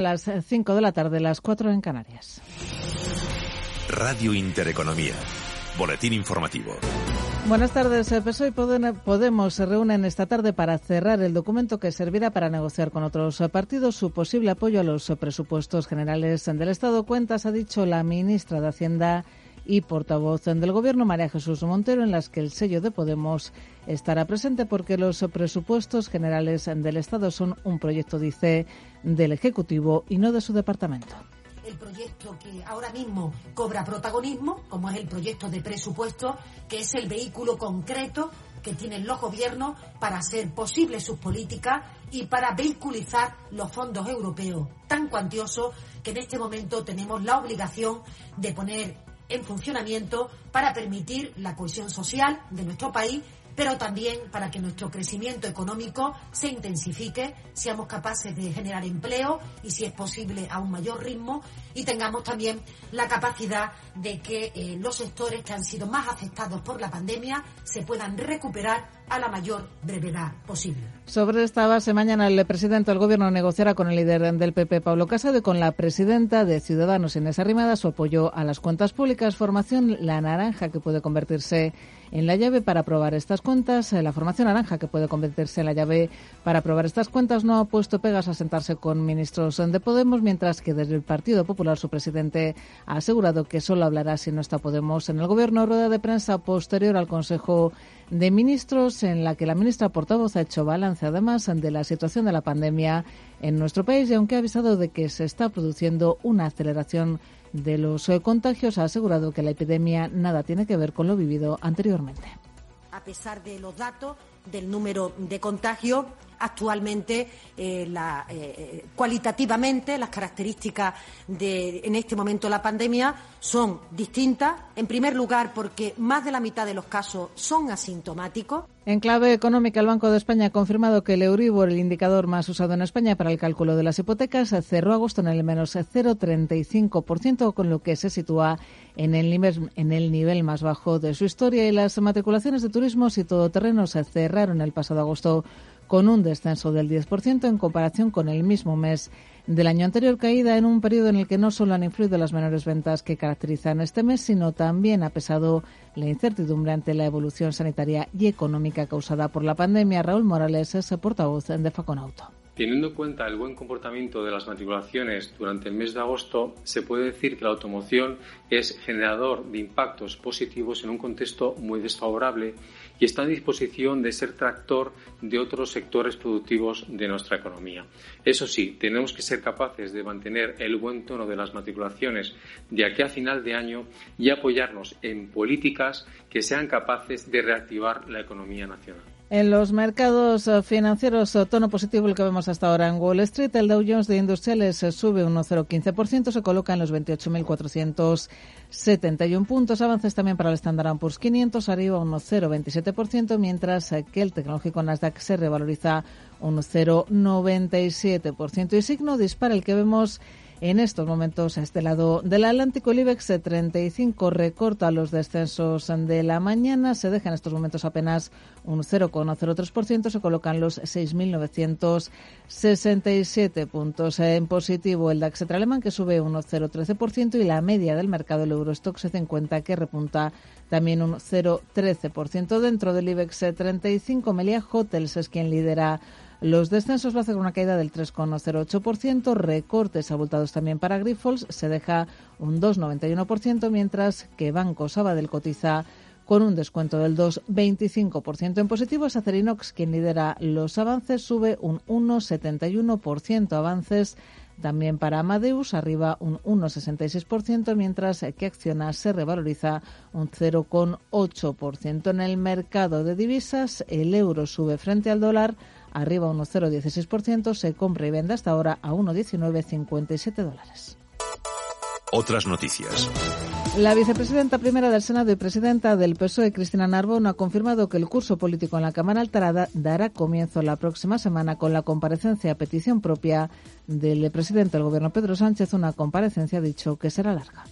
Las 5 de la tarde, las 4 en Canarias. Radio Intereconomía. Boletín informativo. Buenas tardes. El PSOE y Podemos se reúnen esta tarde para cerrar el documento que servirá para negociar con otros partidos su posible apoyo a los presupuestos generales del Estado. Cuentas, ha dicho la ministra de Hacienda y portavoz del Gobierno, María Jesús Montero, en las que el sello de Podemos estará presente porque los presupuestos generales del Estado son un proyecto, dice, del Ejecutivo y no de su departamento. El proyecto que ahora mismo cobra protagonismo, como es el proyecto de presupuesto, que es el vehículo concreto que tienen los gobiernos para hacer posibles sus políticas y para vehiculizar los fondos europeos tan cuantiosos que en este momento tenemos la obligación de poner en funcionamiento para permitir la cohesión social de nuestro país pero también para que nuestro crecimiento económico se intensifique, seamos capaces de generar empleo y, si es posible, a un mayor ritmo y tengamos también la capacidad de que eh, los sectores que han sido más afectados por la pandemia se puedan recuperar a la mayor brevedad posible. Sobre esta base, mañana el presidente del Gobierno negociará con el líder del PP, Pablo Casado, y con la presidenta de Ciudadanos, Inés Arrimada, su apoyo a las cuentas públicas, formación La Naranja, que puede convertirse en la llave para aprobar estas cuentas. Eh, la formación naranja, que puede convertirse en la llave para aprobar estas cuentas, no ha puesto pegas a sentarse con ministros de Podemos, mientras que desde el Partido Popular su presidente ha asegurado que solo hablará si no está Podemos en el Gobierno. Rueda de prensa posterior al Consejo de Ministros, en la que la ministra portavoz ha hecho balance, además, de la situación de la pandemia en nuestro país y aunque ha avisado de que se está produciendo una aceleración de los eh, contagios ha asegurado que la epidemia nada tiene que ver con lo vivido anteriormente. A pesar de los datos del número de contagios, actualmente eh, la, eh, cualitativamente las características de en este momento la pandemia son distintas. En primer lugar, porque más de la mitad de los casos son asintomáticos. En clave económica, el Banco de España ha confirmado que el Euribor, el indicador más usado en España para el cálculo de las hipotecas, cerró agosto en el menos 0,35%, con lo que se sitúa en el, nivel, más bajo de su historia. Y las matriculaciones de turismos y todoterrenos se cerraron el pasado agosto con un descenso del 10% en comparación con el mismo mes del año anterior, caída en un periodo en el que no solo han influido las menores ventas que caracterizan este mes, sino también ha pesado la incertidumbre ante la evolución sanitaria y económica causada por la pandemia. Raúl Morales es el portavoz de Faconauto. Teniendo en cuenta el buen comportamiento de las matriculaciones durante el mes de agosto, se puede decir que la automoción es generador de impactos positivos en un contexto muy desfavorable y está en disposición de ser tractor de otros sectores productivos de nuestra economía. Eso sí, tenemos que ser capaces de mantener el buen tono de las matriculaciones de aquí a final de año y apoyarnos en políticas que sean capaces de reactivar la economía nacional. En los mercados eh, financieros, eh, tono positivo el que vemos hasta ahora en Wall Street. El Dow Jones de Industriales eh, sube un 0,15%, se coloca en los 28.471 puntos. Avances también para el Standard Poor's 500, arriba un 0,27%, mientras que el tecnológico Nasdaq se revaloriza un 0,97%. Y signo dispara el que vemos en estos momentos, a este lado del Atlántico, el IBEX 35 recorta los descensos de la mañana, se deja en estos momentos apenas un 0,03%, se colocan los 6.967 puntos en positivo. El DAX alemán que sube un 0,13% y la media del mercado, el Eurostox 50, que repunta también un 0,13%. Dentro del IBEX 35, Melia Hotels es quien lidera los descensos lo hace con una caída del 3,08%, recortes abultados también para Grifols, se deja un 2,91%, mientras que Banco Sabadell cotiza con un descuento del 2,25% en positivo. Es Acerinox quien lidera los avances, sube un 1,71%. Avances también para Amadeus, arriba un 1,66%, mientras que Acciona se revaloriza un 0,8%. En el mercado de divisas, el euro sube frente al dólar arriba 1,016%, se compra y vende hasta ahora a 1,1957 dólares. Otras noticias. La vicepresidenta primera del Senado y presidenta del PSOE, Cristina Narbón, ha confirmado que el curso político en la Cámara Alta dará comienzo la próxima semana con la comparecencia a petición propia del presidente del Gobierno, Pedro Sánchez, una comparecencia, ha dicho, que será larga.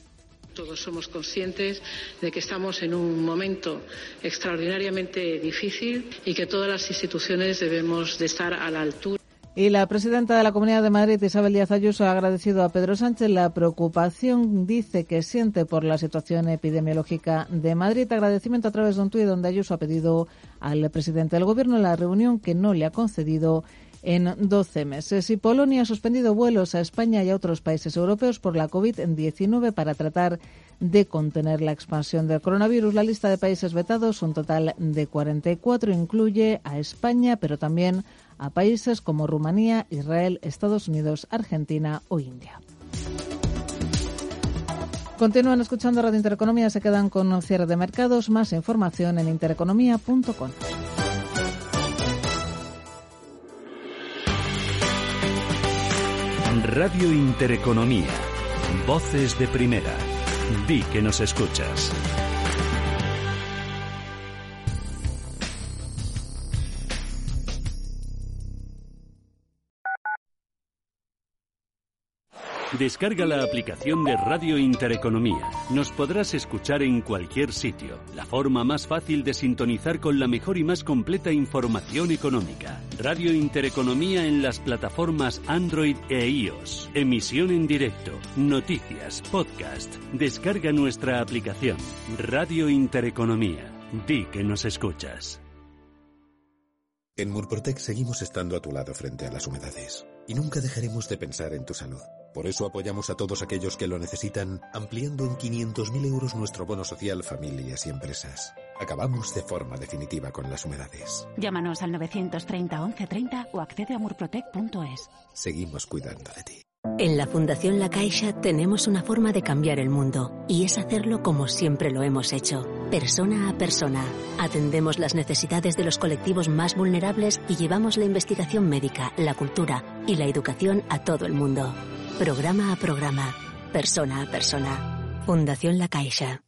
Todos somos conscientes de que estamos en un momento extraordinariamente difícil y que todas las instituciones debemos de estar a la altura. Y la presidenta de la Comunidad de Madrid, Isabel Díaz Ayuso, ha agradecido a Pedro Sánchez la preocupación, dice, que siente por la situación epidemiológica de Madrid. Agradecimiento a través de un tuit donde Ayuso ha pedido al presidente del Gobierno la reunión que no le ha concedido en 12 meses. Y Polonia ha suspendido vuelos a España y a otros países europeos por la COVID-19 para tratar de contener la expansión del coronavirus. La lista de países vetados, un total de 44, incluye a España, pero también a países como Rumanía, Israel, Estados Unidos, Argentina o India. Continúan escuchando Radio Intereconomía, se quedan con un cierre de mercados. Más información en intereconomía.com. Radio Intereconomía. Voces de primera. Di que nos escuchas. Descarga la aplicación de Radio Intereconomía. Nos podrás escuchar en cualquier sitio. La forma más fácil de sintonizar con la mejor y más completa información económica. Radio Intereconomía en las plataformas Android e iOS. Emisión en directo, noticias, podcast. Descarga nuestra aplicación. Radio Intereconomía. Di que nos escuchas. En Murprotec seguimos estando a tu lado frente a las humedades. Y nunca dejaremos de pensar en tu salud. Por eso apoyamos a todos aquellos que lo necesitan, ampliando en 500.000 euros nuestro bono social familias y empresas. Acabamos de forma definitiva con las humedades. Llámanos al 930 1130 o accede a murprotec.es. Seguimos cuidando de ti. En la Fundación La Caixa tenemos una forma de cambiar el mundo y es hacerlo como siempre lo hemos hecho, persona a persona. Atendemos las necesidades de los colectivos más vulnerables y llevamos la investigación médica, la cultura y la educación a todo el mundo. Programa a programa, persona a persona. Fundación La Caixa.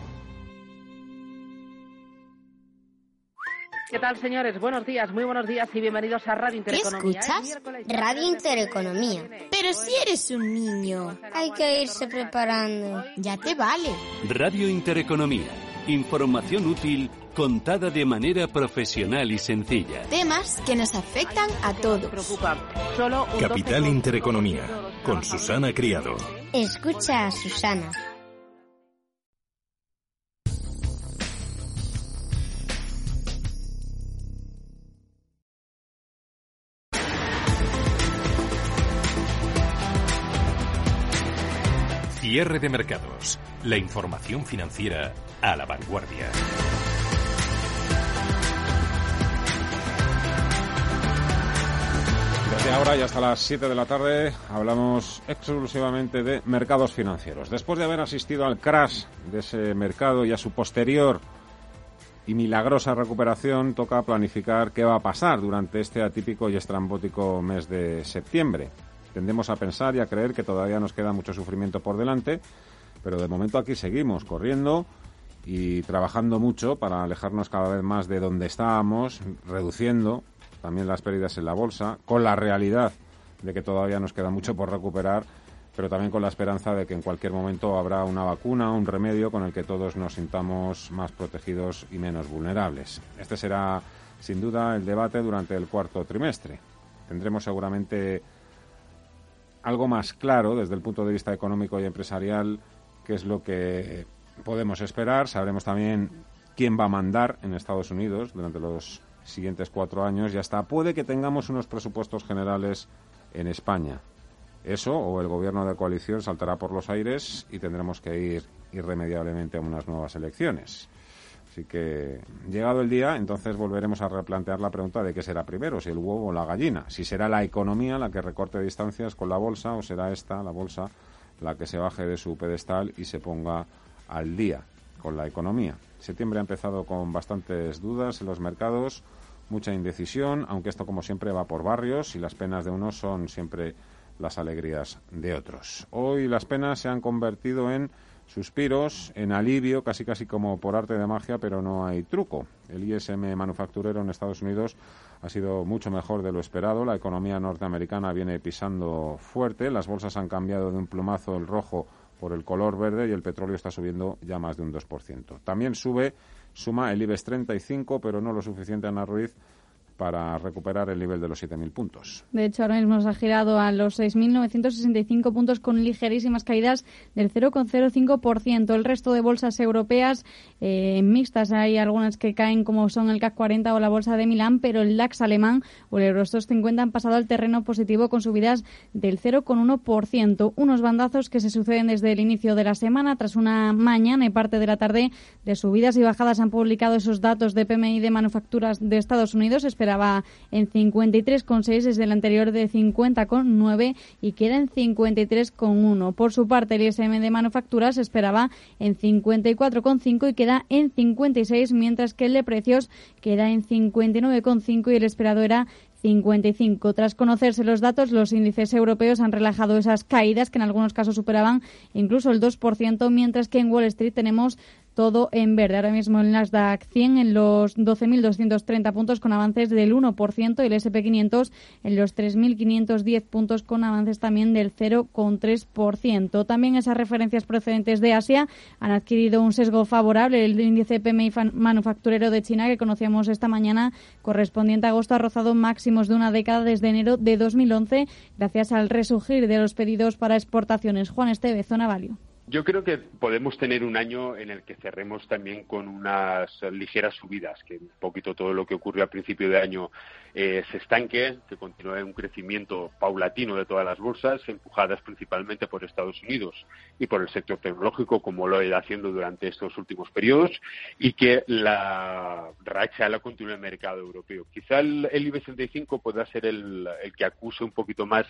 ¿Qué tal, señores? Buenos días, muy buenos días y bienvenidos a Radio ¿Qué Intereconomía. escuchas? Radio Intereconomía. Pero si eres un niño, hay que irse preparando. Ya te vale. Radio Intereconomía. Información útil contada de manera profesional y sencilla. Temas que nos afectan a todos. Capital 12% Intereconomía, con Susana Criado. Escucha a Susana. Cierre de mercados. La información financiera a la vanguardia. Desde ahora y hasta las 7 de la tarde hablamos exclusivamente de mercados financieros. Después de haber asistido al crash de ese mercado y a su posterior y milagrosa recuperación, toca planificar qué va a pasar durante este atípico y estrambótico mes de septiembre. Tendemos a pensar y a creer que todavía nos queda mucho sufrimiento por delante, pero de momento aquí seguimos corriendo y trabajando mucho para alejarnos cada vez más de donde estábamos, reduciendo también las pérdidas en la bolsa, con la realidad de que todavía nos queda mucho por recuperar, pero también con la esperanza de que en cualquier momento habrá una vacuna, un remedio con el que todos nos sintamos más protegidos y menos vulnerables. Este será, sin duda, el debate durante el cuarto trimestre. Tendremos seguramente algo más claro desde el punto de vista económico y empresarial qué es lo que podemos esperar. Sabremos también quién va a mandar en Estados Unidos durante los siguientes cuatro años y hasta puede que tengamos unos presupuestos generales en España. Eso o el gobierno de coalición saltará por los aires y tendremos que ir irremediablemente a unas nuevas elecciones. Así que, llegado el día, entonces volveremos a replantear la pregunta de qué será primero, si el huevo o la gallina. Si será la economía la que recorte distancias con la bolsa o será esta, la bolsa, la que se baje de su pedestal y se ponga al día con la economía. Septiembre ha empezado con bastantes dudas en los mercados, mucha indecisión, aunque esto como siempre va por barrios y las penas de unos son siempre las alegrías de otros. Hoy las penas se han convertido en suspiros, en alivio, casi casi como por arte de magia, pero no hay truco. El ISM manufacturero en Estados Unidos ha sido mucho mejor de lo esperado. La economía norteamericana viene pisando fuerte. Las bolsas han cambiado de un plumazo el rojo por el color verde y el petróleo está subiendo ya más de un 2%. También sube, suma el IBEX 35, pero no lo suficiente, Ana Ruiz, para recuperar el nivel de los 7.000 puntos. De hecho, ahora mismo se ha girado a los 6.965 puntos con ligerísimas caídas del 0,05%. El resto de bolsas europeas eh, mixtas, hay algunas que caen como son el CAC 40 o la bolsa de Milán, pero el DAX alemán o el Eurostoxx 50 han pasado al terreno positivo con subidas del 0,1%. Unos bandazos que se suceden desde el inicio de la semana, tras una mañana y parte de la tarde de subidas y bajadas han publicado esos datos de PMI de manufacturas de Estados Unidos esperaba en 53,6 desde el anterior de 50,9 y queda en 53,1. Por su parte, el ISM de manufacturas esperaba en 54,5 y queda en 56, mientras que el de precios queda en 59,5 y el esperado era 55. Tras conocerse los datos, los índices europeos han relajado esas caídas que en algunos casos superaban incluso el 2%, mientras que en Wall Street tenemos todo en verde. Ahora mismo el Nasdaq 100 en los 12.230 puntos con avances del 1% y el SP500 en los 3.510 puntos con avances también del 0,3%. También esas referencias procedentes de Asia han adquirido un sesgo favorable. El índice PMI manufacturero de China que conocíamos esta mañana correspondiente a agosto ha rozado máximos de una década desde enero de 2011 gracias al resurgir de los pedidos para exportaciones. Juan Esteve, Zona Valio. Yo creo que podemos tener un año en el que cerremos también con unas ligeras subidas, que un poquito todo lo que ocurrió al principio de año eh, se estanque, que continúe un crecimiento paulatino de todas las bolsas, empujadas principalmente por Estados Unidos y por el sector tecnológico, como lo ha ido haciendo durante estos últimos periodos, y que la racha la continúe el mercado europeo. Quizá el, IBEX 35 pueda ser el, que acuse un poquito más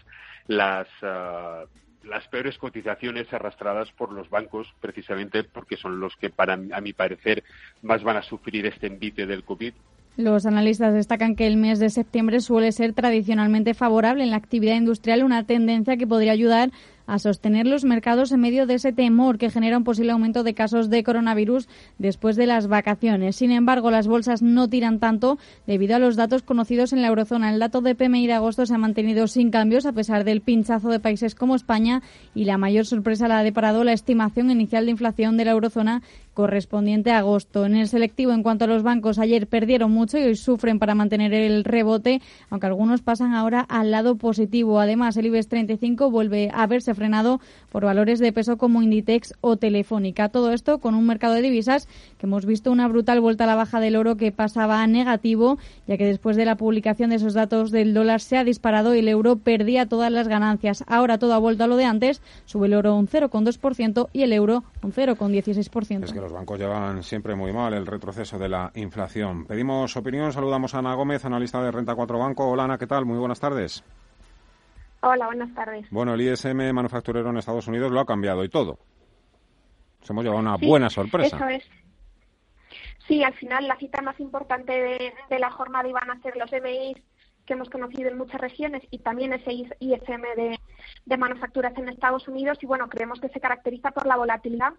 las. Ah, las peores cotizaciones arrastradas por los bancos, precisamente porque son los que, para, a mi parecer, más van a sufrir este envite del COVID. Los analistas destacan que el mes de septiembre suele ser tradicionalmente favorable en la actividad industrial, una tendencia que podría ayudar a sostener los mercados en medio de ese temor que genera un posible aumento de casos de coronavirus después de las vacaciones. Sin embargo, las bolsas no tiran tanto debido a los datos conocidos en la eurozona. El dato de PMI de agosto se ha mantenido sin cambios a pesar del pinchazo de países como España y la mayor sorpresa la ha deparado la estimación inicial de inflación de la eurozona correspondiente a agosto. En el selectivo, en cuanto a los bancos, ayer perdieron mucho y hoy sufren para mantener el rebote, aunque algunos pasan ahora al lado positivo. Además, el IBEX 35 vuelve a verse frenado por valores de peso como Inditex o Telefónica. Todo esto con un mercado de divisas que hemos visto una brutal vuelta a la baja del oro que pasaba negativo, ya que después de la publicación de esos datos del dólar se ha disparado y el euro perdía todas las ganancias. Ahora todo ha vuelto a lo de antes, sube el oro un 0,2% y el euro un 0,16%. Que los bancos llevan siempre muy mal el retroceso de la inflación. Pedimos opinión, saludamos a Ana Gómez, analista de Renta 4 Banco. Hola Ana, ¿qué tal? Muy buenas tardes. Hola, buenas tardes. Bueno, el ISM manufacturero en Estados Unidos lo ha cambiado y todo. Nos hemos llevado una buena sorpresa. Eso es. Sí, al final la cita más importante de, la jornada iban a ser los MIs que hemos conocido en muchas regiones y también ese ISM de, de manufacturas en Estados Unidos y bueno, creemos que se caracteriza por la volatilidad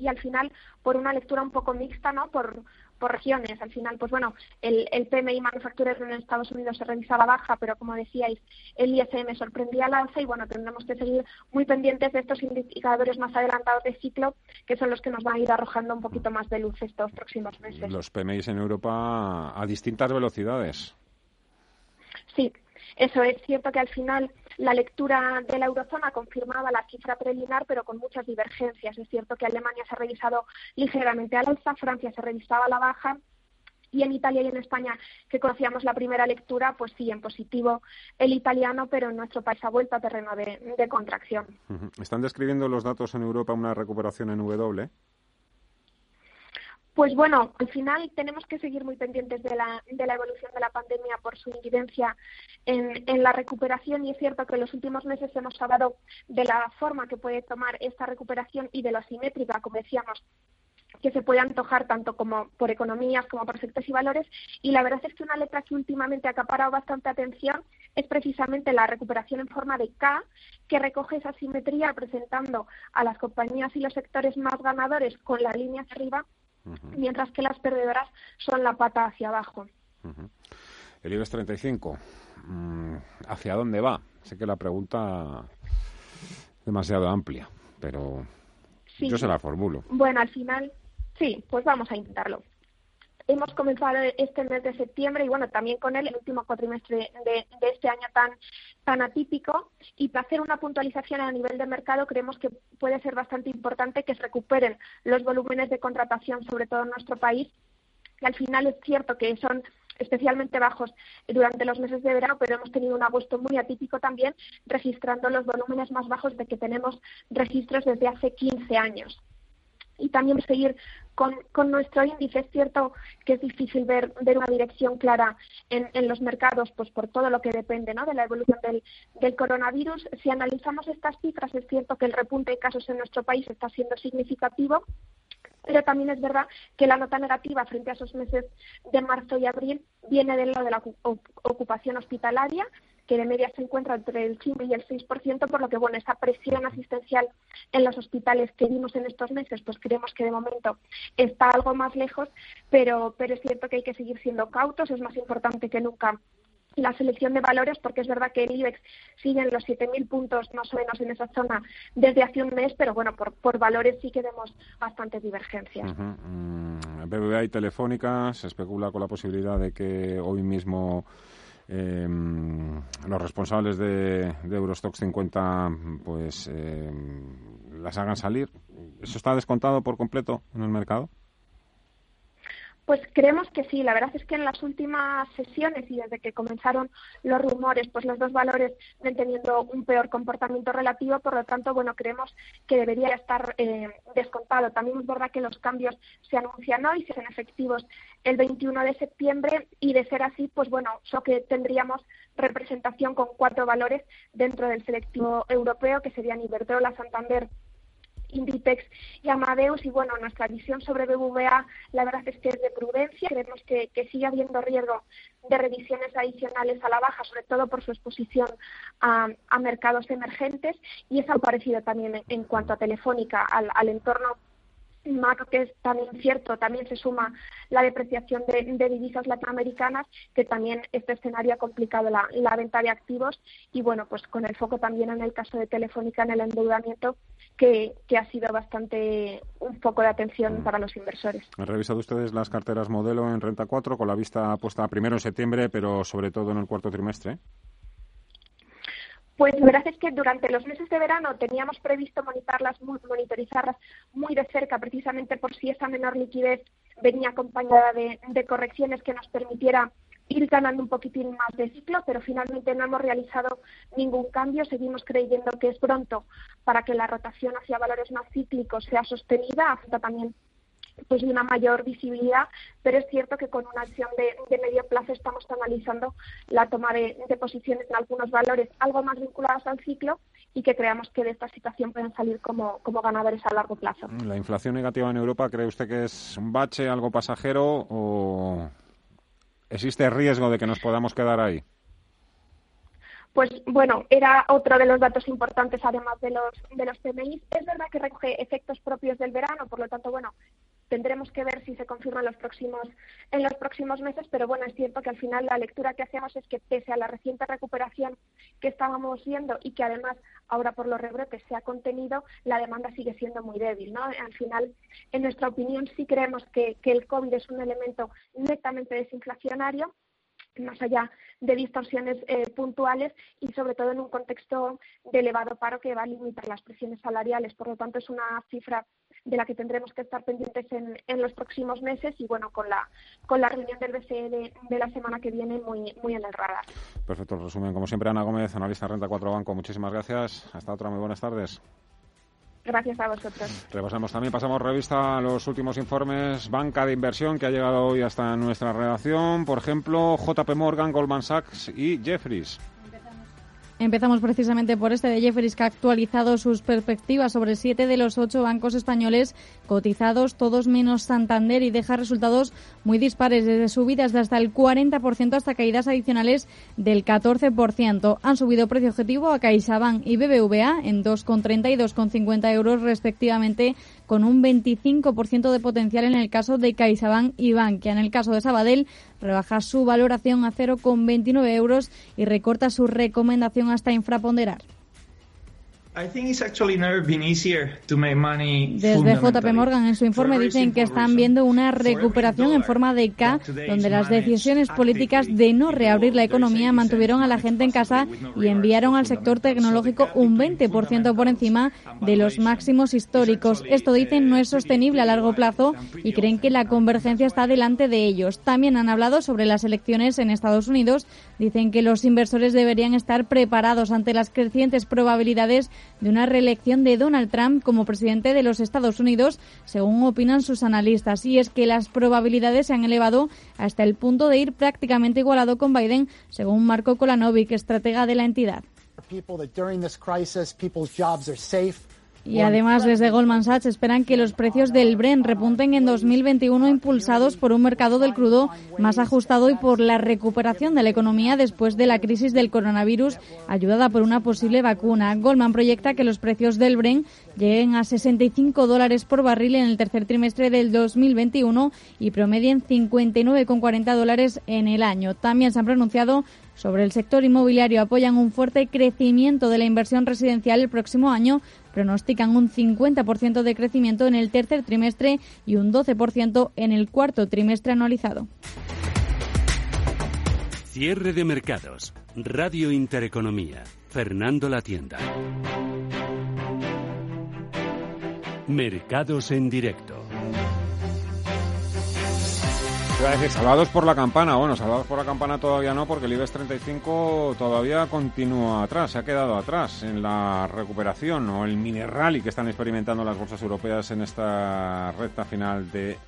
y al final por una lectura un poco mixta, ¿no? Por, por regiones. Al final, pues bueno, el, el PMI manufacturero en Estados Unidos se revisaba baja, pero como decíais, el ISM sorprendía al alza y bueno, tendremos que seguir muy pendientes de estos indicadores más adelantados de ciclo, que son los que nos van a ir arrojando un poquito más de luz estos próximos meses. Los PMI en Europa a distintas velocidades. Sí, eso es cierto que al final la lectura de la eurozona confirmaba la cifra preliminar, pero con muchas divergencias. Es cierto que Alemania se ha revisado ligeramente al alza, Francia se revisaba a la baja y en Italia y en España, que conocíamos la primera lectura, pues sí, en positivo el italiano, pero en nuestro país ha vuelto a terreno de, de contracción. ¿Están describiendo los datos en Europa una recuperación en W? Pues bueno, al final tenemos que seguir muy pendientes de la, de la evolución de la pandemia por su incidencia en, la recuperación y es cierto que en los últimos meses hemos hablado de la forma que puede tomar esta recuperación y de lo asimétrica, como decíamos, que se puede antojar tanto como por economías como por sectores y valores. Y la verdad es que una letra que últimamente ha acaparado bastante atención es precisamente la recuperación en forma de K, que recoge esa simetría presentando a las compañías y los sectores más ganadores con la línea mientras que las perdedoras son la pata hacia abajo. El IBEX 35, mm, ¿hacia dónde va? Sé que la pregunta es demasiado amplia, pero yo se la formulo. Bueno, al final, sí, pues vamos a intentarlo hemos comenzado este mes de septiembre y bueno, también con él el último cuatrimestre de, este año tan, atípico. Y para hacer una puntualización a nivel de mercado creemos que puede ser bastante importante que se recuperen los volúmenes de contratación, sobre todo en nuestro país, que al final es cierto que son especialmente bajos durante los meses de verano, pero hemos tenido un agosto muy atípico también, registrando los volúmenes más bajos de que tenemos registros desde hace 15 años y también seguir con, con, nuestro índice. Es cierto que es difícil ver, una dirección clara en, los mercados, pues por todo lo que depende ¿no? de la evolución del, del, coronavirus. Si analizamos estas cifras, es cierto que el repunte de casos en nuestro país está siendo significativo, pero también es verdad que la nota negativa frente a esos meses de marzo y abril viene de lo de la ocupación hospitalaria que de media se encuentra entre el 5 y el 6%, por lo que, bueno, esa presión asistencial en los hospitales que vimos en estos meses, pues creemos que de momento está algo más lejos, pero, pero es cierto que hay que seguir siendo cautos, es más importante que nunca la selección de valores, porque es verdad que el IBEX sigue en los 7.000 puntos más o menos en esa zona desde hace un mes, pero bueno, por, por valores sí que vemos bastantes divergencias. Uh BBVA y Telefónica se especula con la posibilidad de que hoy mismo eh, los responsables de, de Eurostox 50 pues eh, las hagan salir. ¿Eso está descontado por completo en el mercado? Pues creemos que sí. La verdad es que en las últimas sesiones y desde que comenzaron los rumores, pues los dos valores ven teniendo un peor comportamiento relativo. Por lo tanto, bueno, creemos que debería estar eh, descontado. También es verdad que los cambios se anuncian hoy, se hacen efectivos el 21 de septiembre y de ser así, pues bueno, eso que tendríamos representación con cuatro valores dentro del selectivo europeo, que serían Iberdrola, Santander, Inditex y Amadeus. Y bueno, nuestra visión sobre BBVA, la verdad es que es de prudencia. Creemos que, sigue habiendo riesgo de revisiones adicionales a la baja, sobre todo por su exposición a, mercados emergentes. Y eso ha parecido también en, cuanto a Telefónica, al entorno macro que es también cierto, también se suma la depreciación de, divisas latinoamericanas, que también este escenario ha complicado la, venta de activos y bueno, pues con el foco también en el caso de Telefónica en el endeudamiento, que, ha sido bastante un foco de atención para los inversores. ¿Han revisado ustedes las carteras modelo en renta 4 con la vista puesta primero en septiembre, pero sobre todo en el cuarto trimestre? Pues la verdad es que durante los meses de verano teníamos previsto monitorizarlas muy, monitorizarlas muy de cerca, precisamente por si esa menor liquidez venía acompañada de, de correcciones que nos permitiera ir ganando un poquitín más de ciclo, pero finalmente no hemos realizado ningún cambio. Seguimos creyendo que es pronto para que la rotación hacia valores más cíclicos sea sostenida, hasta también pues de una mayor visibilidad, pero es cierto que con una acción de, medio plazo estamos analizando la toma de, posiciones en algunos valores algo más vinculados al ciclo y que creamos que de esta situación pueden salir como, como ganadores a largo plazo. ¿La inflación negativa en Europa cree usted que es un bache, algo pasajero o existe riesgo de que nos podamos quedar ahí? pues bueno, era otro de los datos importantes además de los de los PMI. Es verdad que recoge efectos propios del verano, por lo tanto, bueno, tendremos que ver si se confirma en los próximos en los próximos meses, pero bueno, es cierto que al final la lectura que hacemos es que pese a la reciente recuperación que estábamos viendo y que además ahora por los rebrotes se ha contenido, la demanda sigue siendo muy débil, ¿no? Al final, en nuestra opinión, sí creemos que, el COVID es un elemento netamente desinflacionario más allá de distorsiones eh, puntuales y sobre todo en un contexto de elevado paro que va a limitar las presiones salariales. Por lo tanto, es una cifra de la que tendremos que estar pendientes en, en los próximos meses y bueno, con la, con la reunión del BCE de, la semana que viene muy, muy en el radar. Perfecto, resumen. Como siempre, Ana Gómez, analista Renta 4 Banco. Muchísimas gracias. Hasta otra. Muy buenas tardes. Gracias a vosotros. Repasamos también, pasamos revista a los últimos informes banca de inversión que ha llegado hoy hasta nuestra redacción. Por ejemplo, JP Morgan, Goldman Sachs y Jeffries. Empezamos precisamente por este de Jefferies, que ha actualizado sus perspectivas sobre siete de los ocho bancos españoles cotizados, todos menos Santander, y deja resultados muy dispares, desde subidas de hasta el 40% hasta caídas adicionales del 14%. Han subido precio objetivo a CaixaBank y BBVA en 2,30 y 2,50 euros respectivamente, con un 25% de potencial en el caso de CaixaBank y Bankia. En el caso de Sabadell, rebaja su valoración a 0,29 euros y recorta su recomendación hasta infraponderar. Desde JP Morgan en su informe dicen que están viendo una recuperación en forma de K, donde las decisiones políticas de no reabrir la economía mantuvieron a la gente en casa y enviaron al sector tecnológico un 20% por encima de los máximos históricos. Esto dicen no es sostenible a largo plazo y creen que la convergencia está delante de ellos. También han hablado sobre las elecciones en Estados Unidos. Dicen que los inversores deberían estar preparados ante las crecientes probabilidades de una reelección de Donald Trump como presidente de los Estados Unidos, según opinan sus analistas. Y es que las probabilidades se han elevado hasta el punto de ir prácticamente igualado con Biden, según Marco Kolanovic, estratega de la entidad. Y además, desde Goldman Sachs esperan que los precios del Brent repunten en 2021 impulsados por un mercado del crudo más ajustado y por la recuperación de la economía después de la crisis del coronavirus, ayudada por una posible vacuna. Goldman proyecta que los precios del Brent lleguen a 65 dólares por barril en el tercer trimestre del 2021 y promedien 59,40 dólares en el año. También se han pronunciado sobre el sector inmobiliario apoyan un fuerte crecimiento de la inversión residencial el próximo año, pronostican un 50% de crecimiento en el tercer trimestre y un 12% en el cuarto trimestre anualizado. Cierre de mercados. Radio Intereconomía. Fernando La Tienda. Mercados en directo. Salvados por la campana. Bueno, salvados por la campana todavía no, porque el IBEX 35 todavía continúa atrás, se ha quedado atrás en la recuperación o el mini rally que están experimentando las bolsas europeas en esta recta final de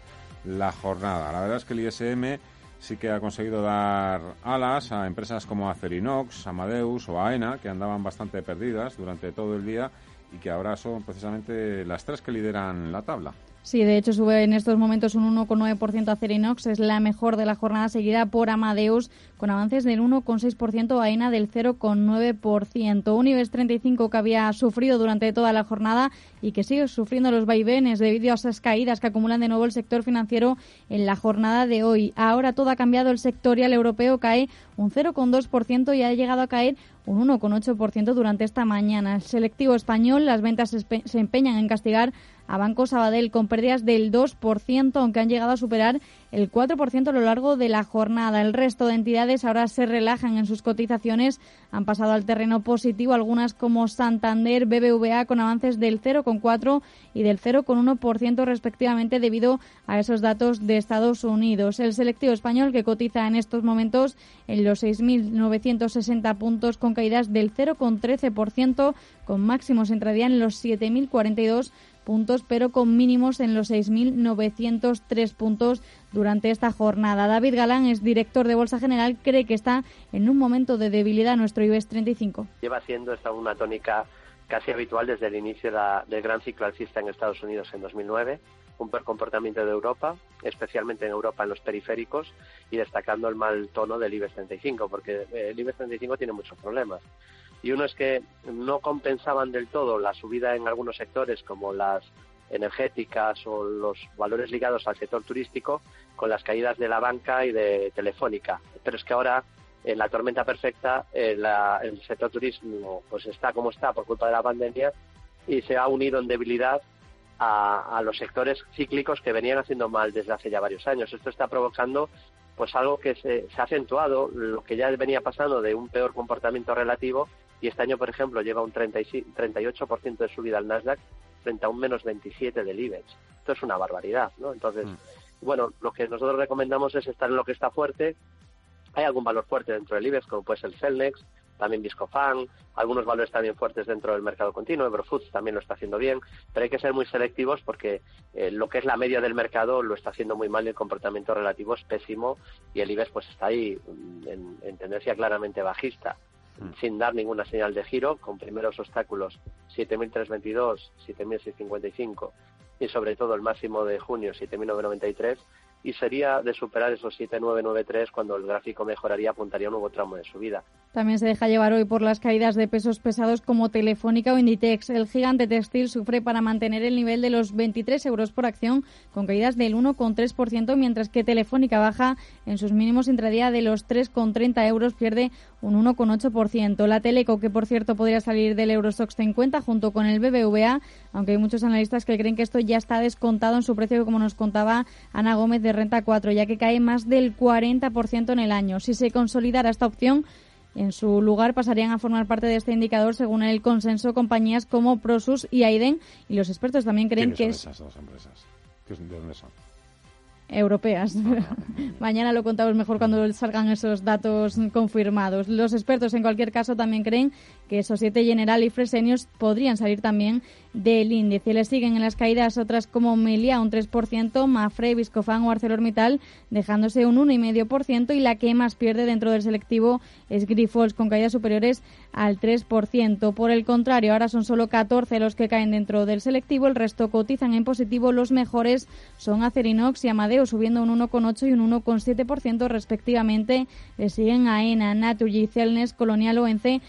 la jornada. La verdad es que el ISM sí que ha conseguido dar alas a empresas como Acerinox, Amadeus o AENA, que andaban bastante perdidas durante todo el día y que ahora son precisamente las tres que lideran la tabla. Sí, de hecho sube en estos momentos un 1,9% a Cerinox, es la mejor de la jornada, seguida por Amadeus, con avances del 1,6%, AENA del 0,9%. Unives 35 que había sufrido durante toda la jornada y que sigue sufriendo los vaivenes debido a esas caídas que acumulan de nuevo el sector financiero en la jornada de hoy. Ahora todo ha cambiado, el sectorial europeo cae un 0,2% y ha llegado a caer un 1,8% durante esta mañana. El selectivo español, las ventas se empeñan en castigar a Banco Sabadell con pérdidas del 2%, aunque han llegado a superar el 4% a lo largo de la jornada. El resto de entidades ahora se relajan en sus cotizaciones, han pasado al terreno positivo, algunas como Santander, BBVA con avances del 0,4 y del 0,1% respectivamente debido a esos datos de Estados Unidos. El selectivo español que cotiza en estos momentos en los 6.960 puntos con caídas del 0,13% con máximos entradía en los 7.042 puntos, pero con mínimos en los 6.903 puntos durante esta jornada. David Galán es director de Bolsa General, cree que está en un momento de debilidad nuestro IBEX 35. Lleva siendo esta una tónica casi habitual desde el inicio del gran ciclo alcista en Estados Unidos en 2009 un peor comportamiento de Europa, especialmente en Europa en los periféricos y destacando el mal tono del IBEX 35, porque el IBEX 35 tiene muchos problemas y uno es que no compensaban del todo la subida en algunos sectores como las energéticas o los valores ligados al sector turístico con las caídas de la banca y de Telefónica. Pero es que ahora en la tormenta perfecta el sector turismo pues está como está por culpa de la pandemia y se ha unido en debilidad a, los sectores cíclicos que venían haciendo mal desde hace ya varios años. Esto está provocando pues algo que se ha acentuado, lo que ya venía pasando de un peor comportamiento relativo y este año, por ejemplo, lleva un 38% de subida al Nasdaq frente a un menos 27 del IBEX. Esto es una barbaridad, ¿no? Entonces, mm. bueno, lo que nosotros recomendamos es estar en lo que está fuerte. Hay algún valor fuerte dentro del IBEX, como puede ser el Celnex, también Viscofan, algunos valores también fuertes dentro del mercado continuo, Eurofoods también lo está haciendo bien, pero hay que ser muy selectivos porque eh, lo que es la media del mercado lo está haciendo muy mal y el comportamiento relativo es pésimo y el IBEX pues está ahí mm, en tendencia claramente bajista. Sin dar ninguna señal de giro, con primeros obstáculos 7.322, 7.655 y sobre todo el máximo de junio 7.993 y sería de superar esos 7,993 cuando el gráfico mejoraría, apuntaría un nuevo tramo de subida. También se deja llevar hoy por las caídas de pesos pesados como Telefónica o Inditex. El gigante textil sufre para mantener el nivel de los 23 euros por acción, con caídas del 1,3%, mientras que Telefónica baja en sus mínimos intradía de los 3,30 euros, pierde un 1,8%. La Teleco, que por cierto podría salir del Eurostox 50 junto con el BBVA, aunque hay muchos analistas que creen que esto ya está descontado en su precio, como nos contaba Ana Gómez de Renta 4, ya que cae más del 40% en el año. Si se consolidara esta opción, en su lugar pasarían a formar parte de este indicador, según el consenso, compañías como Prosus y Aiden. Y los expertos también creen que son esas dos empresas? ¿De dónde son? europeas. Mañana lo contamos mejor cuando salgan esos datos confirmados. Los expertos, en cualquier caso, también creen que Societe General y Fresenius podrían salir también del índice. Le siguen en las caídas otras como Melia un 3%, Mafre, Viscofan o ArcelorMittal dejándose un 1,5% y la que más pierde dentro del selectivo es Grifols con caídas superiores al 3%. Por el contrario, ahora son solo 14 los que caen dentro del selectivo, el resto cotizan en positivo. Los mejores son Acerinox y Amadeo subiendo un 1,8 y un 1,7% respectivamente. Le siguen AENA, Naturgy, Celnes, Colonial ONC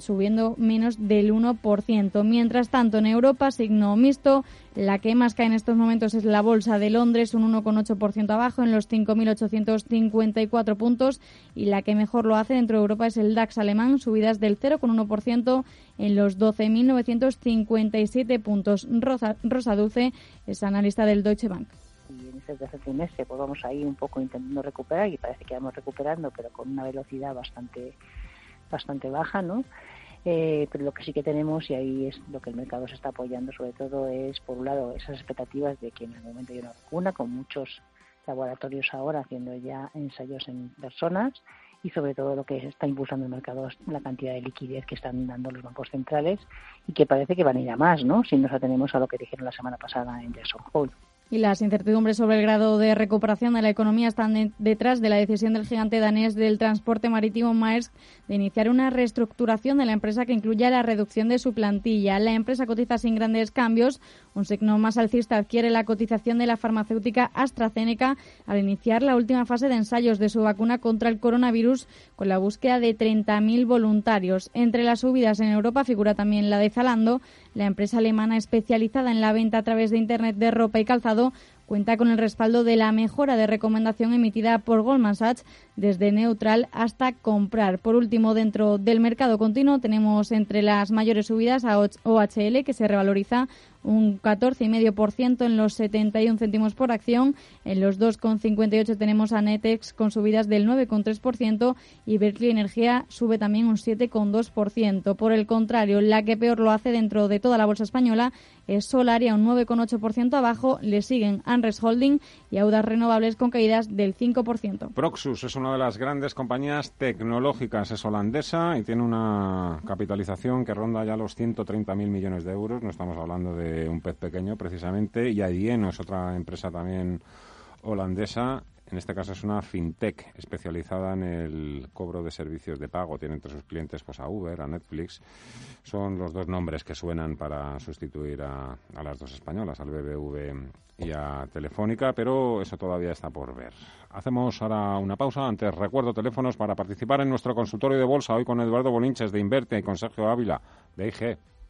subiendo menos del 1%. Mientras tanto, en Europa, signo mixto, la que más cae en estos momentos es la Bolsa de Londres, un 1,8% abajo en los 5.854 puntos y la que mejor lo hace dentro de Europa es el DAX alemán, subidas del 0,1% en los 12.957 puntos. Rosa, Rosa Duce es analista del Deutsche Bank y en ese tercer trimestre pues vamos ahí un poco intentando recuperar y parece que vamos recuperando pero con una velocidad bastante bastante baja, ¿no? Eh, pero lo que sí que tenemos, y ahí es lo que el mercado se está apoyando sobre todo, es por un lado esas expectativas de que en el momento hay una vacuna, con muchos laboratorios ahora haciendo ya ensayos en personas, y sobre todo lo que está impulsando el mercado es la cantidad de liquidez que están dando los bancos centrales y que parece que van a ir a más, ¿no? Si nos atenemos a lo que dijeron la semana pasada en Jackson Hole. Y las incertidumbres sobre el grado de recuperación de la economía están detrás de la decisión del gigante danés del transporte marítimo Maersk de iniciar una reestructuración de la empresa que incluya la reducción de su plantilla. La empresa cotiza sin grandes cambios. Un signo más alcista adquiere la cotización de la farmacéutica AstraZeneca al iniciar la última fase de ensayos de su vacuna contra el coronavirus con la búsqueda de 30.000 voluntarios. Entre las subidas en Europa figura también la de Zalando, la empresa alemana especializada en la venta a través de Internet de ropa y calzado cuenta con el respaldo de la mejora de recomendación emitida por Goldman Sachs desde neutral hasta comprar. Por último, dentro del mercado continuo tenemos entre las mayores subidas a OHL que se revaloriza un 14,5% en los 71 céntimos por acción. En los 2,58 tenemos a Netex con subidas del 9,3% y Berkeley Energía sube también un 7,2%. Por el contrario, la que peor lo hace dentro de toda la bolsa española es Solaria un 9,8% abajo. Le siguen Anres Holding y Audas Renovables con caídas del 5%. Proxus es una de las grandes compañías tecnológicas, es holandesa y tiene una capitalización que ronda ya los 130.000 millones de euros. No estamos hablando de un pez pequeño precisamente, y Adyen es otra empresa también holandesa. En este caso es una fintech especializada en el cobro de servicios de pago. Tiene entre sus clientes pues, a Uber, a Netflix. Son los dos nombres que suenan para sustituir a, a las dos españolas, al BBV y a Telefónica, pero eso todavía está por ver. Hacemos ahora una pausa. Antes recuerdo teléfonos para participar en nuestro consultorio de bolsa hoy con Eduardo Bolinches de Inverte y con Sergio Ávila de IG.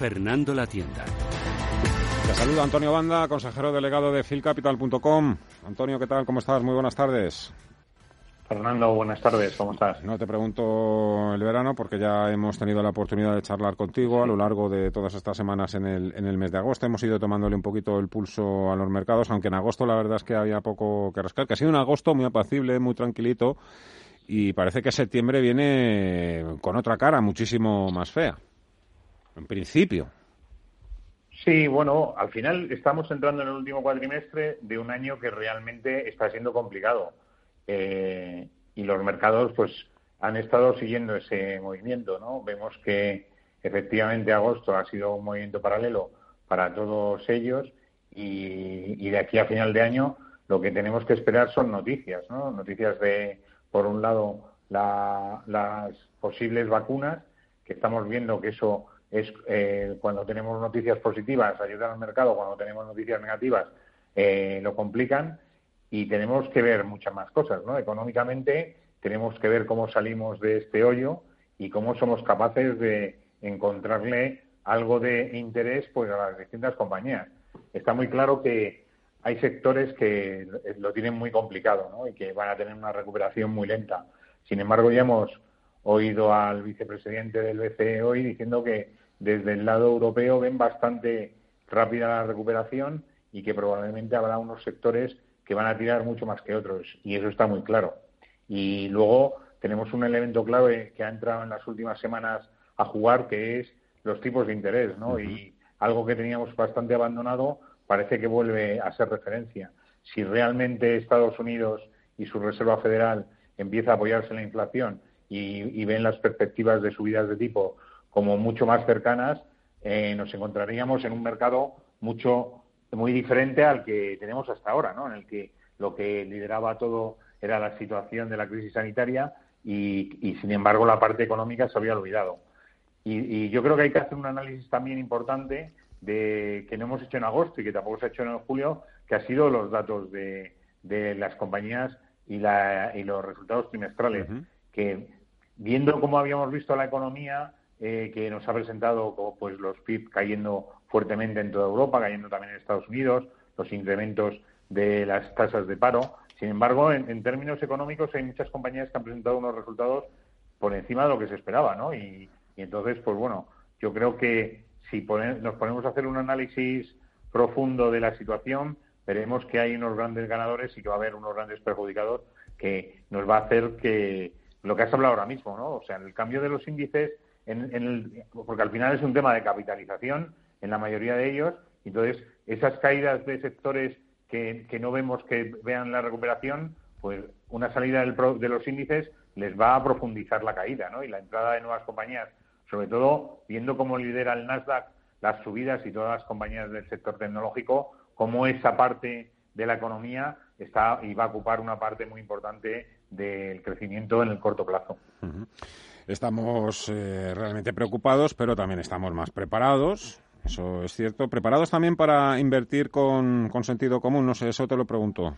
Fernando La Tienda. Te saluda Antonio Banda, consejero delegado de philcapital.com. Antonio, ¿qué tal? ¿Cómo estás? Muy buenas tardes. Fernando, buenas tardes, ¿cómo estás? No te pregunto el verano porque ya hemos tenido la oportunidad de charlar contigo a lo largo de todas estas semanas en el, en el mes de agosto. Hemos ido tomándole un poquito el pulso a los mercados, aunque en agosto la verdad es que había poco que rascar, que ha sido un agosto muy apacible, muy tranquilito y parece que septiembre viene con otra cara muchísimo más fea. En principio. Sí, bueno, al final estamos entrando en el último cuatrimestre de un año que realmente está siendo complicado. Eh, y los mercados, pues, han estado siguiendo ese movimiento, ¿no? Vemos que efectivamente agosto ha sido un movimiento paralelo para todos ellos y, de aquí a final de año lo que tenemos que esperar son noticias, ¿no? Noticias de, por un lado, las posibles vacunas, que estamos viendo que eso es eh, cuando tenemos noticias positivas ayudan al mercado, cuando tenemos noticias negativas eh, lo complican y tenemos que ver muchas más cosas, ¿no? Económicamente tenemos que ver cómo salimos de este hoyo y cómo somos capaces de encontrarle algo de interés pues a las distintas compañías. Está muy claro que hay sectores que lo tienen muy complicado ¿no? y que van a tener una recuperación muy lenta. Sin embargo, ya hemos oído al vicepresidente del BCE hoy diciendo que desde el lado europeo ven bastante rápida la recuperación y que probablemente habrá unos sectores que van a tirar mucho más que otros y eso está muy claro. Y luego tenemos un elemento clave que ha entrado en las últimas semanas a jugar que es los tipos de interés, ¿no? Y algo que teníamos bastante abandonado parece que vuelve a ser referencia. Si realmente Estados Unidos y su Reserva Federal empieza a apoyarse en la inflación y, ven las perspectivas de subidas de tipo como mucho más cercanas, eh, nos encontraríamos en un mercado mucho muy diferente al que tenemos hasta ahora, ¿no? En el que lo que lideraba todo era la situación de la crisis sanitaria y, sin embargo, la parte económica se había olvidado. Y, yo creo que hay que hacer un análisis también importante de que no hemos hecho en agosto y que tampoco se ha hecho en julio, que ha sido los datos de, las compañías y, los resultados trimestrales. Que viendo cómo habíamos visto la economía, eh, que nos ha presentado pues los PIB cayendo fuertemente en toda Europa, cayendo también en Estados Unidos, los incrementos de las tasas de paro. Sin embargo, en, términos económicos hay muchas compañías que han presentado unos resultados por encima de lo que se esperaba, ¿no? Y, entonces, pues bueno, yo creo que si nos ponemos a hacer un análisis profundo de la situación, veremos que hay unos grandes ganadores y que va a haber unos grandes perjudicados que nos va a hacer que lo que has hablado ahora mismo, ¿no? O sea, el cambio de los índices, en, el, porque al final es un tema de capitalización en la mayoría de ellos, entonces esas caídas de sectores que, no vemos que vean la recuperación, pues una salida de los índices les va a profundizar la caída, ¿no? Y la entrada de nuevas compañías, sobre todo viendo cómo lidera el Nasdaq las subidas y todas las compañías del sector tecnológico, cómo esa parte de la economía está y va a ocupar una parte muy importante del crecimiento en el corto plazo. Estamos eh, realmente preocupados, pero también estamos más preparados. Eso es cierto. ¿Preparados también para invertir con, con sentido común? No sé, eso te lo pregunto.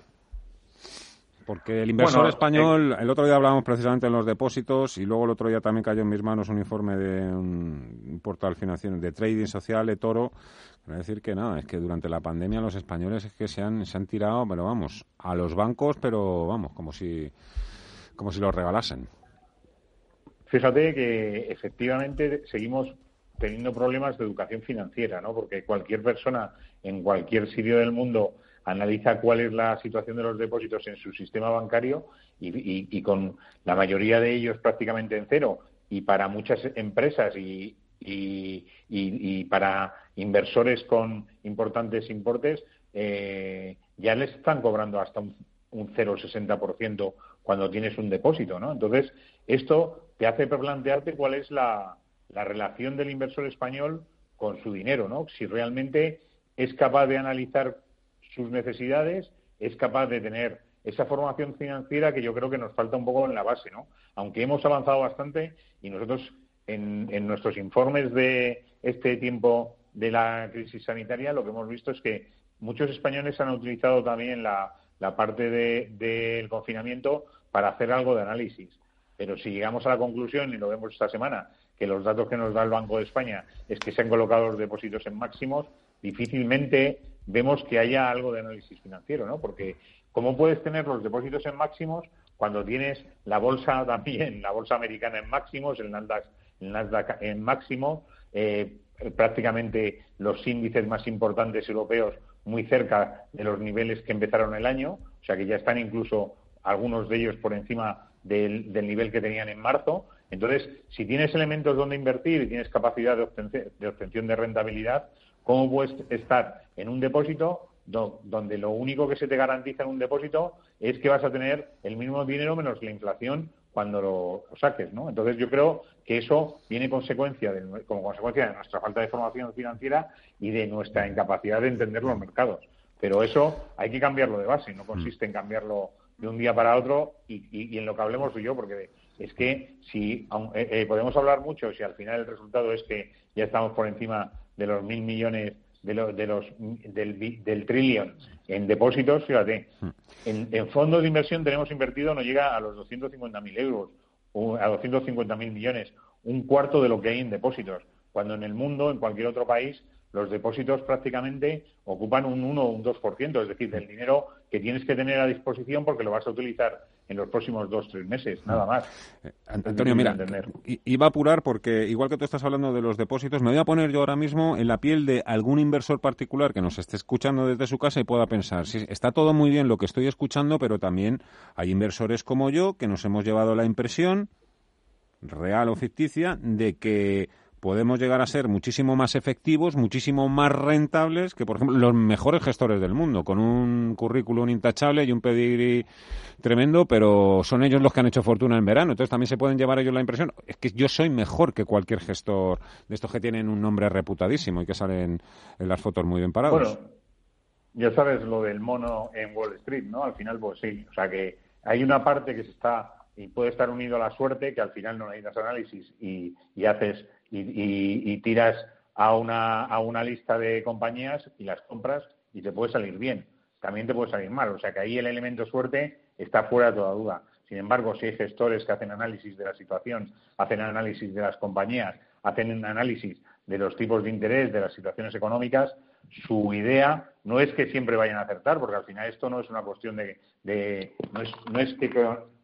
Porque el inversor español, el otro día hablábamos precisamente en los depósitos y luego el otro día también cayó en mis manos un informe de un, portal financiero de trading social, de Toro, para decir que nada, es que durante la pandemia los españoles es que se han, se han tirado, pero vamos, a los bancos, pero vamos, como si, como si los regalasen. Fíjate que efectivamente seguimos teniendo problemas de educación financiera, ¿no? Porque cualquier persona en cualquier sitio del mundo analiza cuál es la situación de los depósitos en su sistema bancario y, con la mayoría de ellos prácticamente en cero y para muchas empresas y, para inversores con importantes importes eh, ya les están cobrando hasta un, un 0,60% cuando tienes un depósito, ¿no? Entonces, esto te hace plantearte cuál es la, la relación del inversor español con su dinero, ¿no? Si realmente es capaz de analizar sus necesidades, es capaz de tener esa formación financiera que yo creo que nos falta un poco en la base, ¿no? Aunque hemos avanzado bastante y nosotros en, nuestros informes de este tiempo de la crisis sanitaria lo que hemos visto es que muchos españoles han utilizado también la, parte del confinamiento para hacer algo de análisis. Pero si llegamos a la conclusión, y lo vemos esta semana, que los datos que nos da el Banco de España es que se han colocado los depósitos en máximos, difícilmente vemos que haya algo de análisis financiero, ¿no? Porque ¿cómo puedes tener los depósitos en máximos cuando tienes la bolsa también, la bolsa americana en máximos, el Nasdaq, el Nasdaq en máximo, eh, prácticamente los índices más importantes europeos muy cerca de los niveles que empezaron el año, o sea que ya están incluso algunos de ellos por encima del, nivel que tenían en marzo. Entonces, si tienes elementos donde invertir y tienes capacidad de obtención de, obtención de rentabilidad, ¿cómo puedes estar en un depósito donde lo único que se te garantiza en un depósito es que vas a tener el mismo dinero menos la inflación cuando lo, saques, ¿no? Entonces yo creo que eso viene consecuencia como consecuencia de nuestra falta de formación financiera y de nuestra incapacidad de entender los mercados. Pero eso hay que cambiarlo de base, no consiste en cambiarlo de un día para otro y, en lo que hablemos tú y yo, porque es que si eh, eh, podemos hablar mucho, si al final el resultado es que ya estamos por encima de los mil millones de, de los del, del trillón en depósitos, fíjate, hmm. en, fondos de inversión tenemos invertido, no llega a los 250.000 euros, o a 250.000 millones, un cuarto de lo que hay en depósitos, cuando en el mundo, en cualquier otro país, los depósitos prácticamente ocupan un 1 o un 2%, es decir, del dinero que tienes que tener a disposición porque lo vas a utilizar en los próximos dos tres meses, nada más. Eh, Antonio, mira, iba a apurar porque igual que tú estás hablando de los depósitos, me voy a poner yo ahora mismo en la piel de algún inversor particular que nos esté escuchando desde su casa y pueda pensar, sí, está todo muy bien lo que estoy escuchando, pero también hay inversores como yo que nos hemos llevado la impresión, real o ficticia, de que podemos llegar a ser muchísimo más efectivos, muchísimo más rentables que, por ejemplo, los mejores gestores del mundo, con un currículum intachable y un pedigrí tremendo, pero son ellos los que han hecho fortuna en verano. Entonces también se pueden llevar ellos la impresión. Es que yo soy mejor que cualquier gestor de estos que tienen un nombre reputadísimo y que salen en las fotos muy bien parados. Bueno, ya sabes lo del mono en Wall Street, ¿no? Al final, pues sí. O sea que hay una parte que se está y puede estar unido a la suerte, que al final no necesitas análisis y haces y, tiras a una, a una lista de compañías y las compras y te puede salir bien. También te puede salir mal. O sea que ahí el elemento suerte está fuera de toda duda. Sin embargo, si hay gestores que hacen análisis de la situación, hacen análisis de las compañías, hacen análisis de los tipos de interés, de las situaciones económicas, su idea no es que siempre vayan a acertar, porque al final esto no es una cuestión de, de no, es, no es que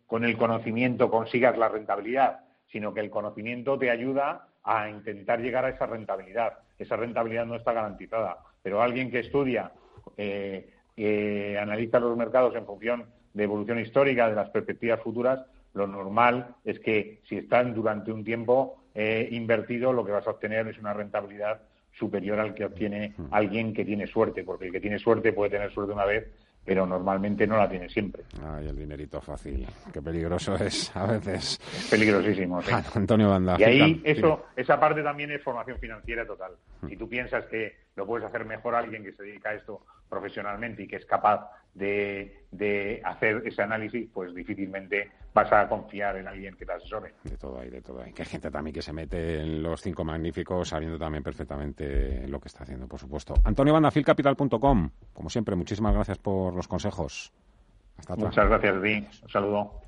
con el conocimiento consigas la rentabilidad, sino que el conocimiento te ayuda a intentar llegar a esa rentabilidad. Esa rentabilidad no está garantizada, pero alguien que estudia, eh, analiza los mercados en función de evolución histórica, de las perspectivas futuras, lo normal es que si están durante un tiempo eh, invertido, lo que vas a obtener es una rentabilidad superior al que obtiene mm. alguien que tiene suerte, porque el que tiene suerte puede tener suerte una vez pero normalmente no la tiene siempre. Ay, el dinerito fácil, qué peligroso es a veces. peligrosísimo, sí. Antonio Banda. Y ahí eso, esa parte también es formación financiera total. Si tú piensas que lo puedes hacer mejor alguien que se dedica a esto profesionalmente y que es capaz de, de hacer ese análisis, pues difícilmente vas a confiar en alguien que te asesore. De todo hay, de todo hay. Que hay gente también que se mete en los cinco magníficos sabiendo también perfectamente lo que está haciendo, por supuesto. Antonio Banda, filcapital.com. Como siempre, muchísimas gracias por los consejos. Hasta Muchas gracias a Un saludo.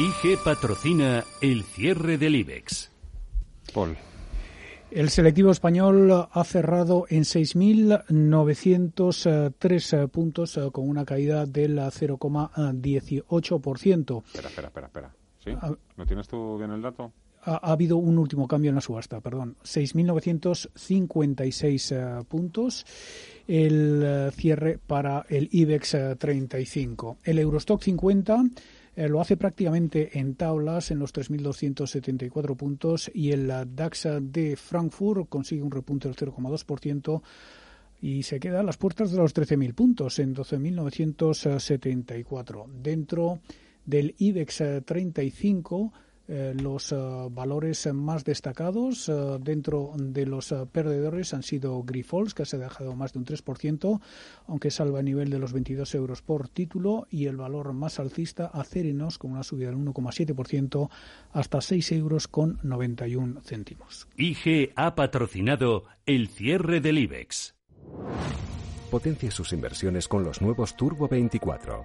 IG patrocina el cierre del IBEX. Paul. El selectivo español ha cerrado en 6.903 puntos eh, con una caída del 0,18%. Espera, espera, espera, espera. ¿Sí? Ah. ¿No tienes tú bien el dato? Ha, habido un último cambio en la subasta, perdón. 6.956 eh, puntos el eh, cierre para el IBEX 35. El Eurostock 50 eh, lo hace prácticamente en tablas en los 3.274 puntos y el DAX de Frankfurt consigue un repunte del 0,2% y se queda a las puertas de los 13.000 puntos en 12.974. Dentro del IBEX 35 eh, los eh, valores más destacados eh, dentro de los perdedores han sido Grifols, que se ha dejado más de un 3%, aunque salva a nivel de los 22 euros por título, y el valor más alcista, Acerinos, con una subida del 1,7% hasta 6 euros con 91 céntimos. IG ha patrocinado el cierre del IBEX. Potencia sus inversiones con los nuevos Turbo 24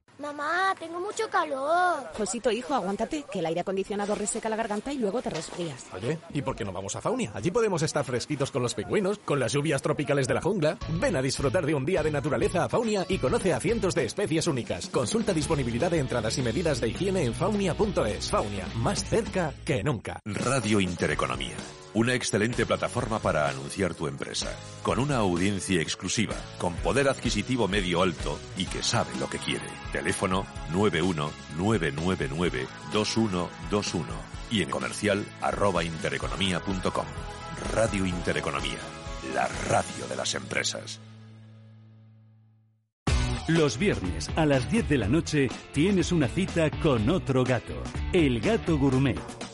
Mamá, tengo mucho calor. Josito, hijo, aguántate, que el aire acondicionado reseca la garganta y luego te resfrías. Oye, ¿y por qué no vamos a Faunia? Allí podemos estar fresquitos con los pingüinos, con las lluvias tropicales de la jungla. Ven a disfrutar de un día de naturaleza a Faunia y conoce a cientos de especies únicas. Consulta disponibilidad de entradas y medidas de higiene en faunia.es. Faunia, más cerca que nunca. Radio Intereconomía. Una excelente plataforma para anunciar tu empresa, con una audiencia exclusiva, con poder adquisitivo medio alto y que sabe lo que quiere. Teléfono 919992121 y en comercial arroba intereconomía.com. Radio Intereconomía, la radio de las empresas. Los viernes a las 10 de la noche tienes una cita con otro gato, el gato gourmet.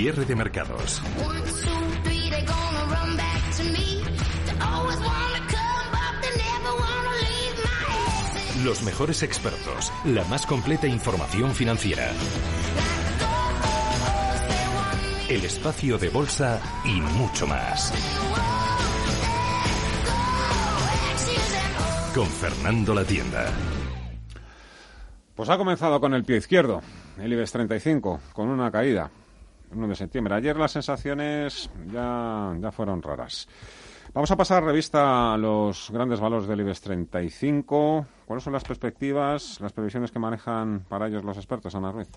Cierre de mercados. Los mejores expertos, la más completa información financiera. El espacio de bolsa y mucho más. Con Fernando La Tienda. Pues ha comenzado con el pie izquierdo, el IBEX 35, con una caída. El 9 de septiembre. Ayer las sensaciones ya, ya fueron raras. Vamos a pasar revista a los grandes valores del IBEX 35. ¿Cuáles son las perspectivas, las previsiones que manejan para ellos los expertos, Ana Ruiz?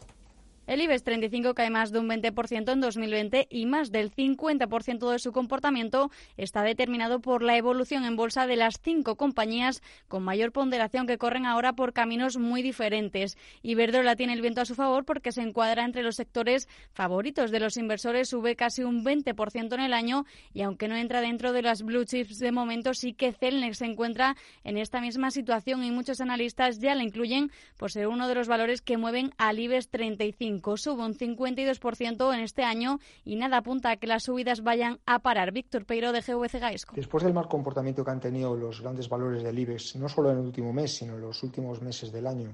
El IBEX 35 cae más de un 20% en 2020 y más del 50% de su comportamiento está determinado por la evolución en bolsa de las cinco compañías con mayor ponderación que corren ahora por caminos muy diferentes. Iberdrola tiene el viento a su favor porque se encuadra entre los sectores favoritos de los inversores, sube casi un 20% en el año y aunque no entra dentro de las blue chips de momento, sí que Celnex se encuentra en esta misma situación y muchos analistas ya la incluyen por ser uno de los valores que mueven al IBEX 35 sube un 52% en este año y nada apunta a que las subidas vayan a parar. Víctor Peiro de GVC Gaesco. Después del mal comportamiento que han tenido los grandes valores del IBEX, no solo en el último mes, sino en los últimos meses del año,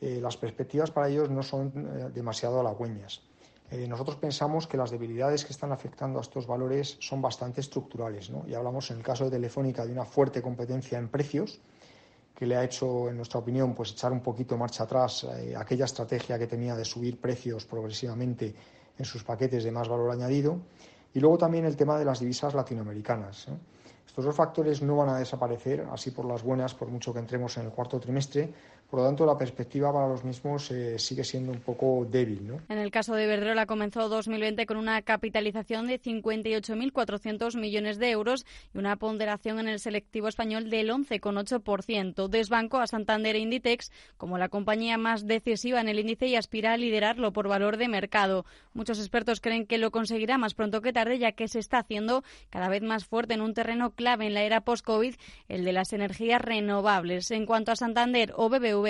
eh, las perspectivas para ellos no son eh, demasiado halagüeñas. Eh, nosotros pensamos que las debilidades que están afectando a estos valores son bastante estructurales. ¿no? Y hablamos en el caso de Telefónica de una fuerte competencia en precios, que le ha hecho, en nuestra opinión, pues echar un poquito marcha atrás eh, aquella estrategia que tenía de subir precios progresivamente en sus paquetes de más valor añadido. Y luego también el tema de las divisas latinoamericanas. ¿eh? Estos dos factores no van a desaparecer, así por las buenas, por mucho que entremos en el cuarto trimestre, por lo tanto, la perspectiva para los mismos eh, sigue siendo un poco débil. ¿no? En el caso de Iberdrola comenzó 2020 con una capitalización de 58.400 millones de euros y una ponderación en el selectivo español del 11,8%. Desbanco a Santander e Inditex como la compañía más decisiva en el índice y aspira a liderarlo por valor de mercado. Muchos expertos creen que lo conseguirá más pronto que tarde, ya que se está haciendo cada vez más fuerte en un terreno clave en la era post-COVID, el de las energías renovables. En cuanto a Santander o BBV,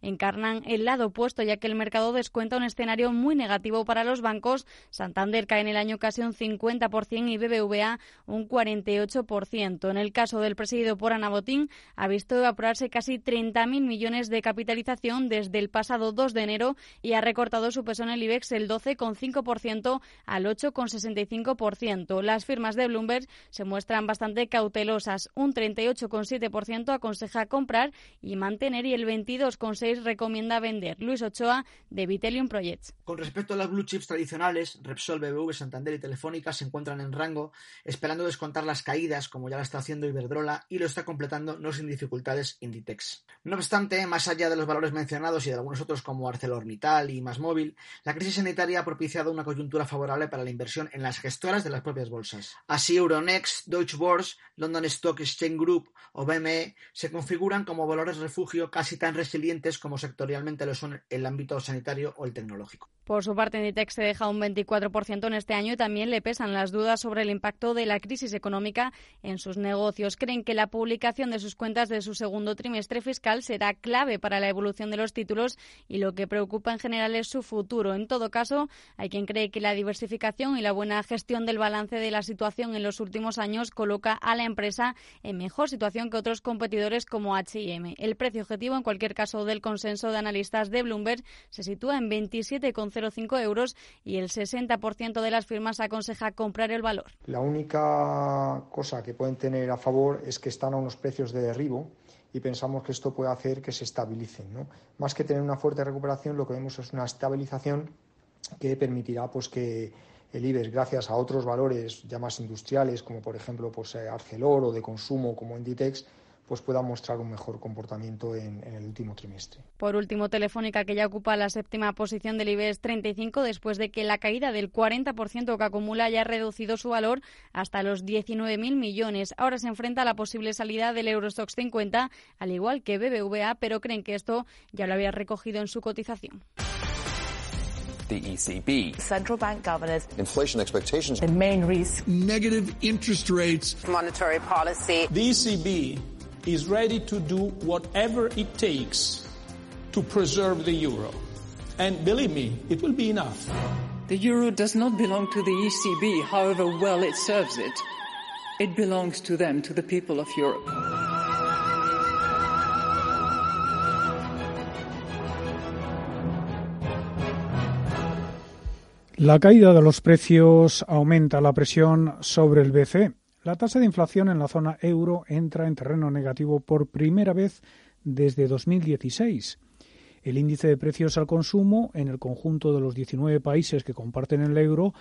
encarnan el lado opuesto, ya que el mercado descuenta un escenario muy negativo para los bancos. Santander cae en el año casi un 50% y BBVA un 48%. En el caso del presidido por Ana Botín, ha visto evaporarse casi 30.000 millones de capitalización desde el pasado 2 de enero y ha recortado su peso en el IBEX el 12,5% al 8,65%. Las firmas de Bloomberg se muestran bastante cautelosas. Un 38,7% aconseja comprar y mantener y el 20 22,6 recomienda vender. Luis Ochoa, de Vitellium Projects. Con respecto a las blue chips tradicionales, Repsol, BBV, Santander y Telefónica se encuentran en rango, esperando descontar las caídas, como ya lo está haciendo Iberdrola, y lo está completando no sin dificultades Inditex. No obstante, más allá de los valores mencionados y de algunos otros como ArcelorMittal y Móvil, la crisis sanitaria ha propiciado una coyuntura favorable para la inversión en las gestoras de las propias bolsas. Así, Euronext, Deutsche Börse, London Stock Exchange Group o BME se configuran como valores refugio casi tan resilientes como sectorialmente lo son el ámbito sanitario o el tecnológico. Por su parte, Inditex se deja un 24% en este año y también le pesan las dudas sobre el impacto de la crisis económica en sus negocios. Creen que la publicación de sus cuentas de su segundo trimestre fiscal será clave para la evolución de los títulos y lo que preocupa en general es su futuro. En todo caso, hay quien cree que la diversificación y la buena gestión del balance de la situación en los últimos años coloca a la empresa en mejor situación que otros competidores como H&M. El precio objetivo en cualquier caso del consenso de analistas de Bloomberg se sitúa en 27,05 euros y el 60% de las firmas aconseja comprar el valor. La única cosa que pueden tener a favor es que están a unos precios de derribo y pensamos que esto puede hacer que se estabilicen. ¿no? Más que tener una fuerte recuperación, lo que vemos es una estabilización que permitirá pues, que el IBEX, gracias a otros valores ya más industriales, como por ejemplo pues, eh, Arcelor o de consumo como Inditex, pues pueda mostrar un mejor comportamiento en, el último trimestre. Por último, Telefónica, que ya ocupa la séptima posición del IBEX 35 después de que la caída del 40% que acumula haya reducido su valor hasta los 19.000 millones. Ahora se enfrenta a la posible salida del Eurostox 50, al igual que BBVA, pero creen que esto ya lo había recogido en su cotización. the ECB. Central bank governors. Inflation expectations. The main risk. Negative interest rates. Monetary policy. The ECB is ready to do whatever it takes to preserve the euro. And believe me, it will be enough. The euro does not belong to the ECB, however well it serves it. It belongs to them, to the people of Europe. La caída de los precios aumenta la presión sobre el BCE. La tasa de inflación en la zona euro entra en terreno negativo por primera vez desde 2016. El índice de precios al consumo en el conjunto de los 19 países que comparten el euro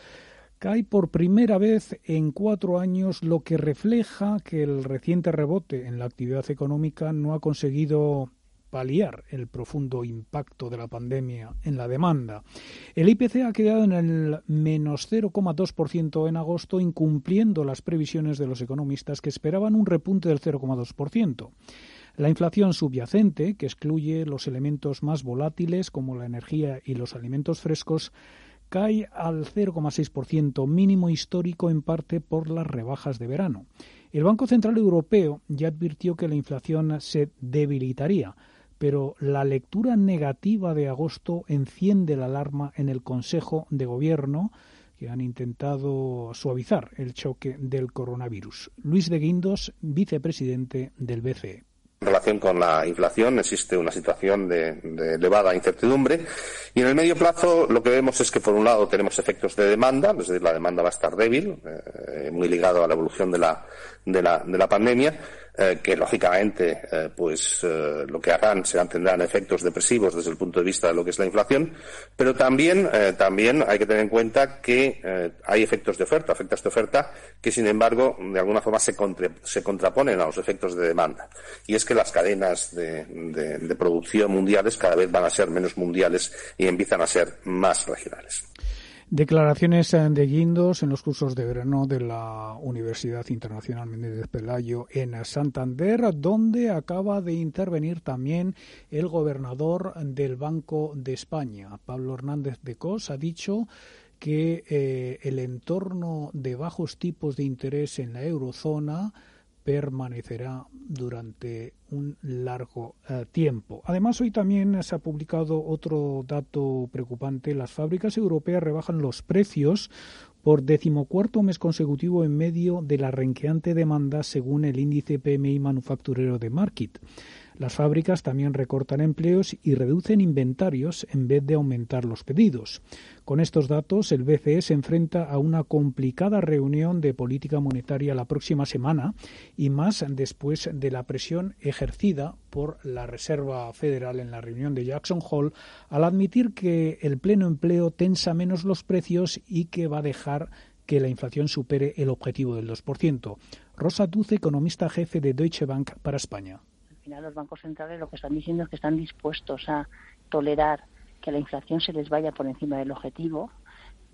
cae por primera vez en cuatro años, lo que refleja que el reciente rebote en la actividad económica no ha conseguido paliar el profundo impacto de la pandemia en la demanda. El IPC ha quedado en el menos 0,2% en agosto, incumpliendo las previsiones de los economistas que esperaban un repunte del 0,2%. La inflación subyacente, que excluye los elementos más volátiles como la energía y los alimentos frescos, cae al 0,6%, mínimo histórico en parte por las rebajas de verano. El Banco Central Europeo ya advirtió que la inflación se debilitaría, pero la lectura negativa de agosto enciende la alarma en el Consejo de Gobierno que han intentado suavizar el choque del coronavirus. Luis de Guindos, vicepresidente del BCE. En relación con la inflación existe una situación de, elevada incertidumbre y en el medio plazo lo que vemos es que por un lado tenemos efectos de demanda, es decir, la demanda va a estar débil, eh, muy ligado a la evolución de la, de la, de la pandemia, eh, que lógicamente eh, pues eh, lo que harán serán tendrán efectos depresivos desde el punto de vista de lo que es la inflación, pero también también hay que tener en cuenta que hay efectos de oferta, efectos de oferta que sin embargo de alguna forma se, contraponen a los efectos de demanda y es que las cadenas de, de producción mundiales cada vez van a ser menos mundiales y empiezan a ser más regionales. Declaraciones eh, de guindos en los cursos de verano de la Universidad Internacional Menéndez Pelayo en Santander, donde acaba de intervenir también el gobernador del Banco de España, Pablo Hernández de Cos, ha dicho que eh, el entorno de bajos tipos de interés en la eurozona permanecerá durante un largo eh, tiempo. Además, hoy también se ha publicado otro dato preocupante. Las fábricas europeas rebajan los precios por decimocuarto mes consecutivo en medio de la renqueante demanda según el índice PMI manufacturero de Market. Las fábricas también recortan empleos y reducen inventarios en vez de aumentar los pedidos. Con estos datos, el BCE se enfrenta a una complicada reunión de política monetaria la próxima semana y más después de la presión ejercida por la Reserva Federal en la reunión de Jackson Hole al admitir que el pleno empleo tensa menos los precios y que va a dejar que la inflación supere el objetivo del 2%. Rosa Duce, economista jefe de Deutsche Bank para España final los bancos centrales lo que están diciendo es que están dispuestos a tolerar que la inflación se les vaya por encima del objetivo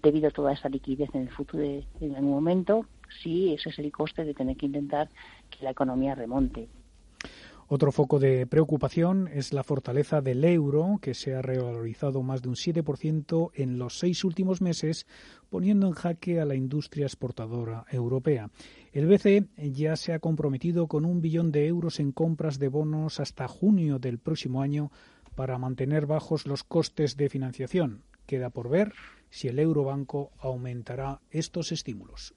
debido a toda esa liquidez en el futuro en algún momento. Si ese es el coste de tener que intentar que la economía remonte otro foco de preocupación es la fortaleza del euro, que se ha revalorizado más de un 7% en los seis últimos meses, poniendo en jaque a la industria exportadora europea. El BCE ya se ha comprometido con un billón de euros en compras de bonos hasta junio del próximo año para mantener bajos los costes de financiación. Queda por ver si el Eurobanco aumentará estos estímulos.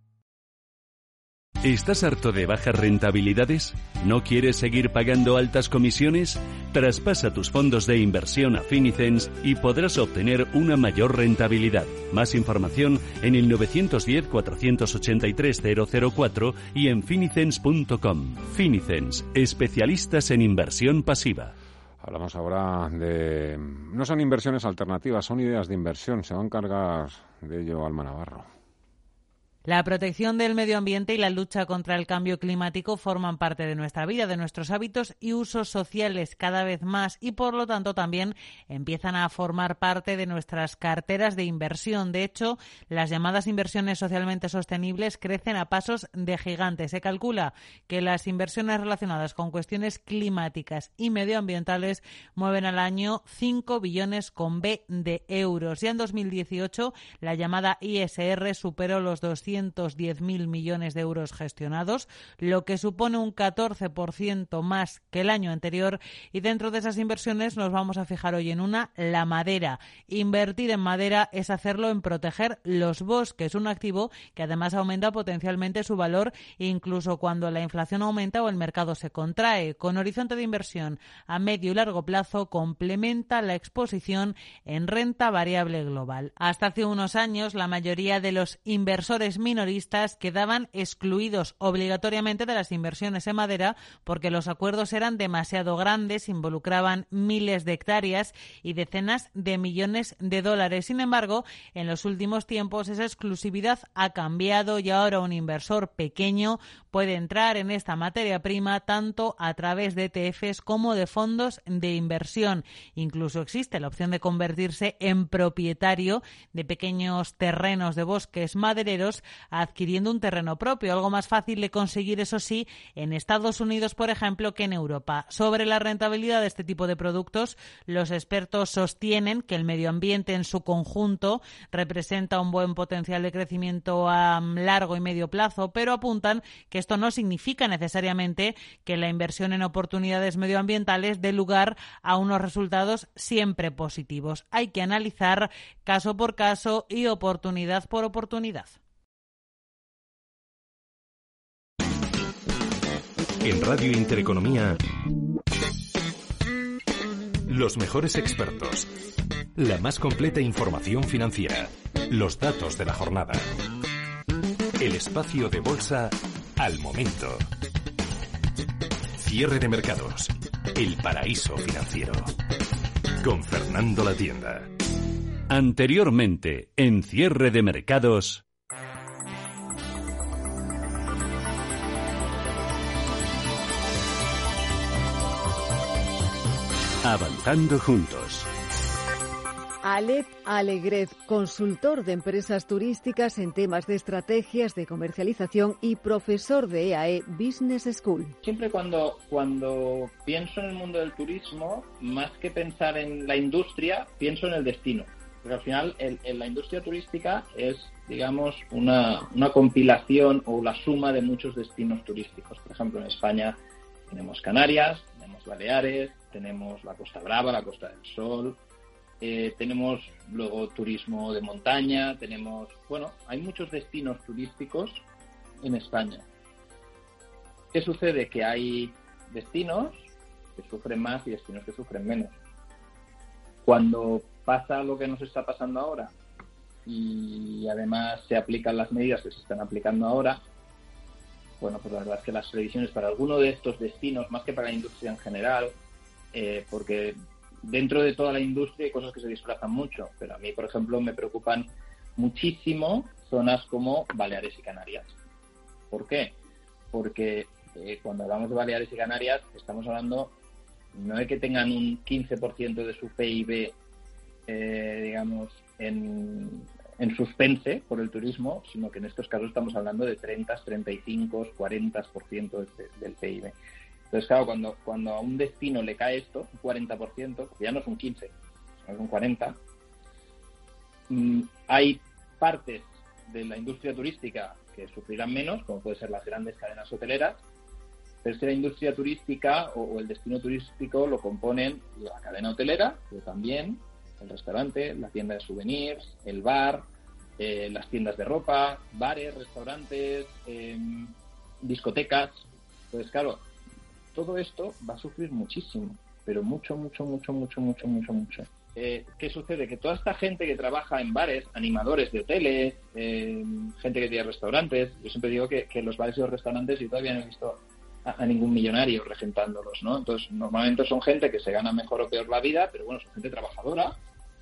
¿Estás harto de bajas rentabilidades? ¿No quieres seguir pagando altas comisiones? Traspasa tus fondos de inversión a Finicens y podrás obtener una mayor rentabilidad. Más información en el 910-483-004 y en finicens.com. Finicens, especialistas en inversión pasiva. Hablamos ahora de... No son inversiones alternativas, son ideas de inversión. Se va a encargar de ello Alma Navarro. La protección del medio ambiente y la lucha contra el cambio climático forman parte de nuestra vida, de nuestros hábitos y usos sociales cada vez más y por lo tanto también empiezan a formar parte de nuestras carteras de inversión. De hecho, las llamadas inversiones socialmente sostenibles crecen a pasos de gigante. Se calcula que las inversiones relacionadas con cuestiones climáticas y medioambientales mueven al año 5 billones con B de euros. Ya en 2018 la llamada ISR superó los 200 210.000 millones de euros gestionados, lo que supone un 14% más que el año anterior. Y dentro de esas inversiones nos vamos a fijar hoy en una, la madera. Invertir en madera es hacerlo en proteger los bosques, un activo que además aumenta potencialmente su valor incluso cuando la inflación aumenta o el mercado se contrae. Con horizonte de inversión a medio y largo plazo complementa la exposición en renta variable global. Hasta hace unos años la mayoría de los inversores minoristas quedaban excluidos obligatoriamente de las inversiones en madera porque los acuerdos eran demasiado grandes, involucraban miles de hectáreas y decenas de millones de dólares. Sin embargo, en los últimos tiempos esa exclusividad ha cambiado y ahora un inversor pequeño puede entrar en esta materia prima tanto a través de ETFs como de fondos de inversión. Incluso existe la opción de convertirse en propietario de pequeños terrenos de bosques madereros adquiriendo un terreno propio, algo más fácil de conseguir, eso sí, en Estados Unidos, por ejemplo, que en Europa. Sobre la rentabilidad de este tipo de productos, los expertos sostienen que el medio ambiente en su conjunto representa un buen potencial de crecimiento a largo y medio plazo, pero apuntan que esto no significa necesariamente que la inversión en oportunidades medioambientales dé lugar a unos resultados siempre positivos. Hay que analizar caso por caso y oportunidad por oportunidad. En Radio Intereconomía, los mejores expertos, la más completa información financiera, los datos de la jornada, el espacio de bolsa al momento. Cierre de mercados, el paraíso financiero. Con Fernando La Tienda. Anteriormente, en cierre de mercados. Avanzando juntos. Alep Alegret, consultor de empresas turísticas en temas de estrategias de comercialización y profesor de EAE Business School. Siempre cuando, cuando pienso en el mundo del turismo, más que pensar en la industria, pienso en el destino. Porque al final en la industria turística es, digamos, una, una compilación o la suma de muchos destinos turísticos. Por ejemplo, en España tenemos Canarias, tenemos Baleares, tenemos la Costa Brava, la Costa del Sol, eh, tenemos luego turismo de montaña, tenemos, bueno, hay muchos destinos turísticos en España. ¿Qué sucede? Que hay destinos que sufren más y destinos que sufren menos. Cuando pasa lo que nos está pasando ahora y además se aplican las medidas que se están aplicando ahora, bueno, pues la verdad es que las previsiones para alguno de estos destinos, más que para la industria en general, eh, porque dentro de toda la industria hay cosas que se desplazan mucho, pero a mí, por ejemplo, me preocupan muchísimo zonas como Baleares y Canarias. ¿Por qué? Porque eh, cuando hablamos de Baleares y Canarias estamos hablando no de que tengan un 15% de su PIB, eh, digamos, en, en suspense por el turismo, sino que en estos casos estamos hablando de 30, 35, 40% del PIB. Entonces, claro, cuando, cuando a un destino le cae esto, un 40%, ya no es un 15, es un 40, mm, hay partes de la industria turística que sufrirán menos, como puede ser las grandes cadenas hoteleras, pero es que la industria turística o, el destino turístico lo componen la cadena hotelera, pero también el restaurante, la tienda de souvenirs, el bar, eh, las tiendas de ropa, bares, restaurantes, em, discotecas. Entonces, claro, todo esto va a sufrir muchísimo, pero mucho, mucho, mucho, mucho, mucho, mucho, mucho. Eh, ¿Qué sucede? Que toda esta gente que trabaja en bares, animadores de hoteles, eh, gente que tiene restaurantes, yo siempre digo que, los bares y los restaurantes yo todavía no he visto a, ningún millonario regentándolos, ¿no? Entonces, normalmente son gente que se gana mejor o peor la vida, pero bueno, son gente trabajadora,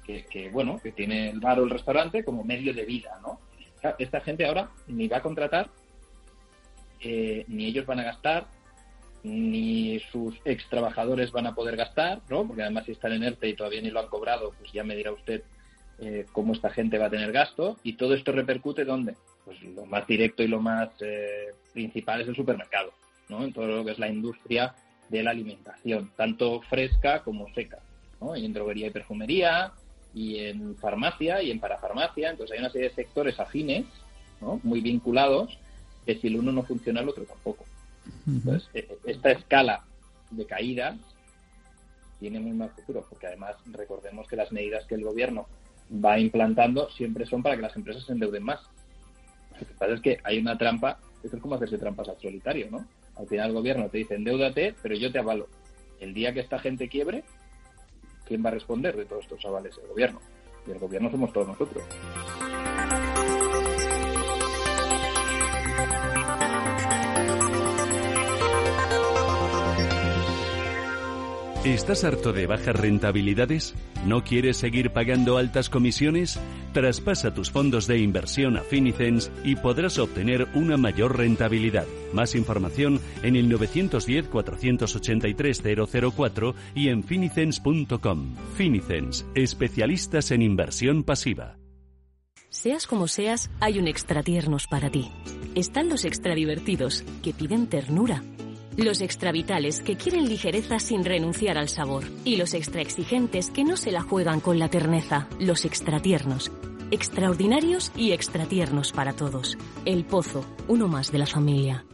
que, bueno, que tiene el bar o el restaurante como medio de vida, ¿no? esta gente ahora ni va a contratar, eh, ni ellos van a gastar, ni sus ex trabajadores van a poder gastar, ¿no? Porque además si están en ERTE y todavía ni lo han cobrado, pues ya me dirá usted eh, cómo esta gente va a tener gasto. Y todo esto repercute ¿dónde? Pues lo más directo y lo más eh, principal es el supermercado, ¿no? En todo lo que es la industria de la alimentación, tanto fresca como seca, ¿no? Y en droguería y perfumería, y en farmacia y en parafarmacia. Entonces hay una serie de sectores afines, ¿no? Muy vinculados, que si el uno no funciona, el otro tampoco. Entonces, e, esta escala de caídas tiene muy mal futuro, porque además recordemos que las medidas que el gobierno va implantando siempre son para que las empresas se endeuden más. Lo que pasa es que hay una trampa, esto es como hacerse trampas al solitario, ¿no? Al final el gobierno te dice, endeudate, pero yo te avalo. El día que esta gente quiebre, ¿quién va a responder de todos estos avales? El gobierno. Y el gobierno somos todos nosotros. ¿Estás harto de bajas rentabilidades? ¿No quieres seguir pagando altas comisiones? Traspasa tus fondos de inversión a Finicens y podrás obtener una mayor rentabilidad. Más información en el 910-483-004 y en finicens.com. Finicens, especialistas en inversión pasiva. Seas como seas, hay un extra tiernos para ti. Están los extra divertidos, que piden ternura los extravitales que quieren ligereza sin renunciar al sabor. Y los extra exigentes que no se la juegan con la terneza. Los extratiernos. Extraordinarios y extratiernos para todos. El Pozo, uno más de la familia.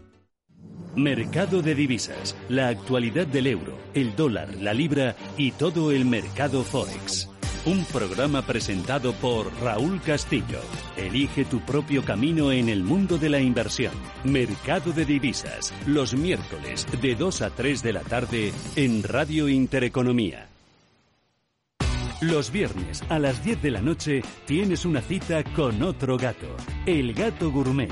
Mercado de divisas, la actualidad del euro, el dólar, la libra y todo el mercado forex. Un programa presentado por Raúl Castillo. Elige tu propio camino en el mundo de la inversión. Mercado de divisas, los miércoles de 2 a 3 de la tarde en Radio Intereconomía. Los viernes a las 10 de la noche tienes una cita con otro gato, el gato gourmet.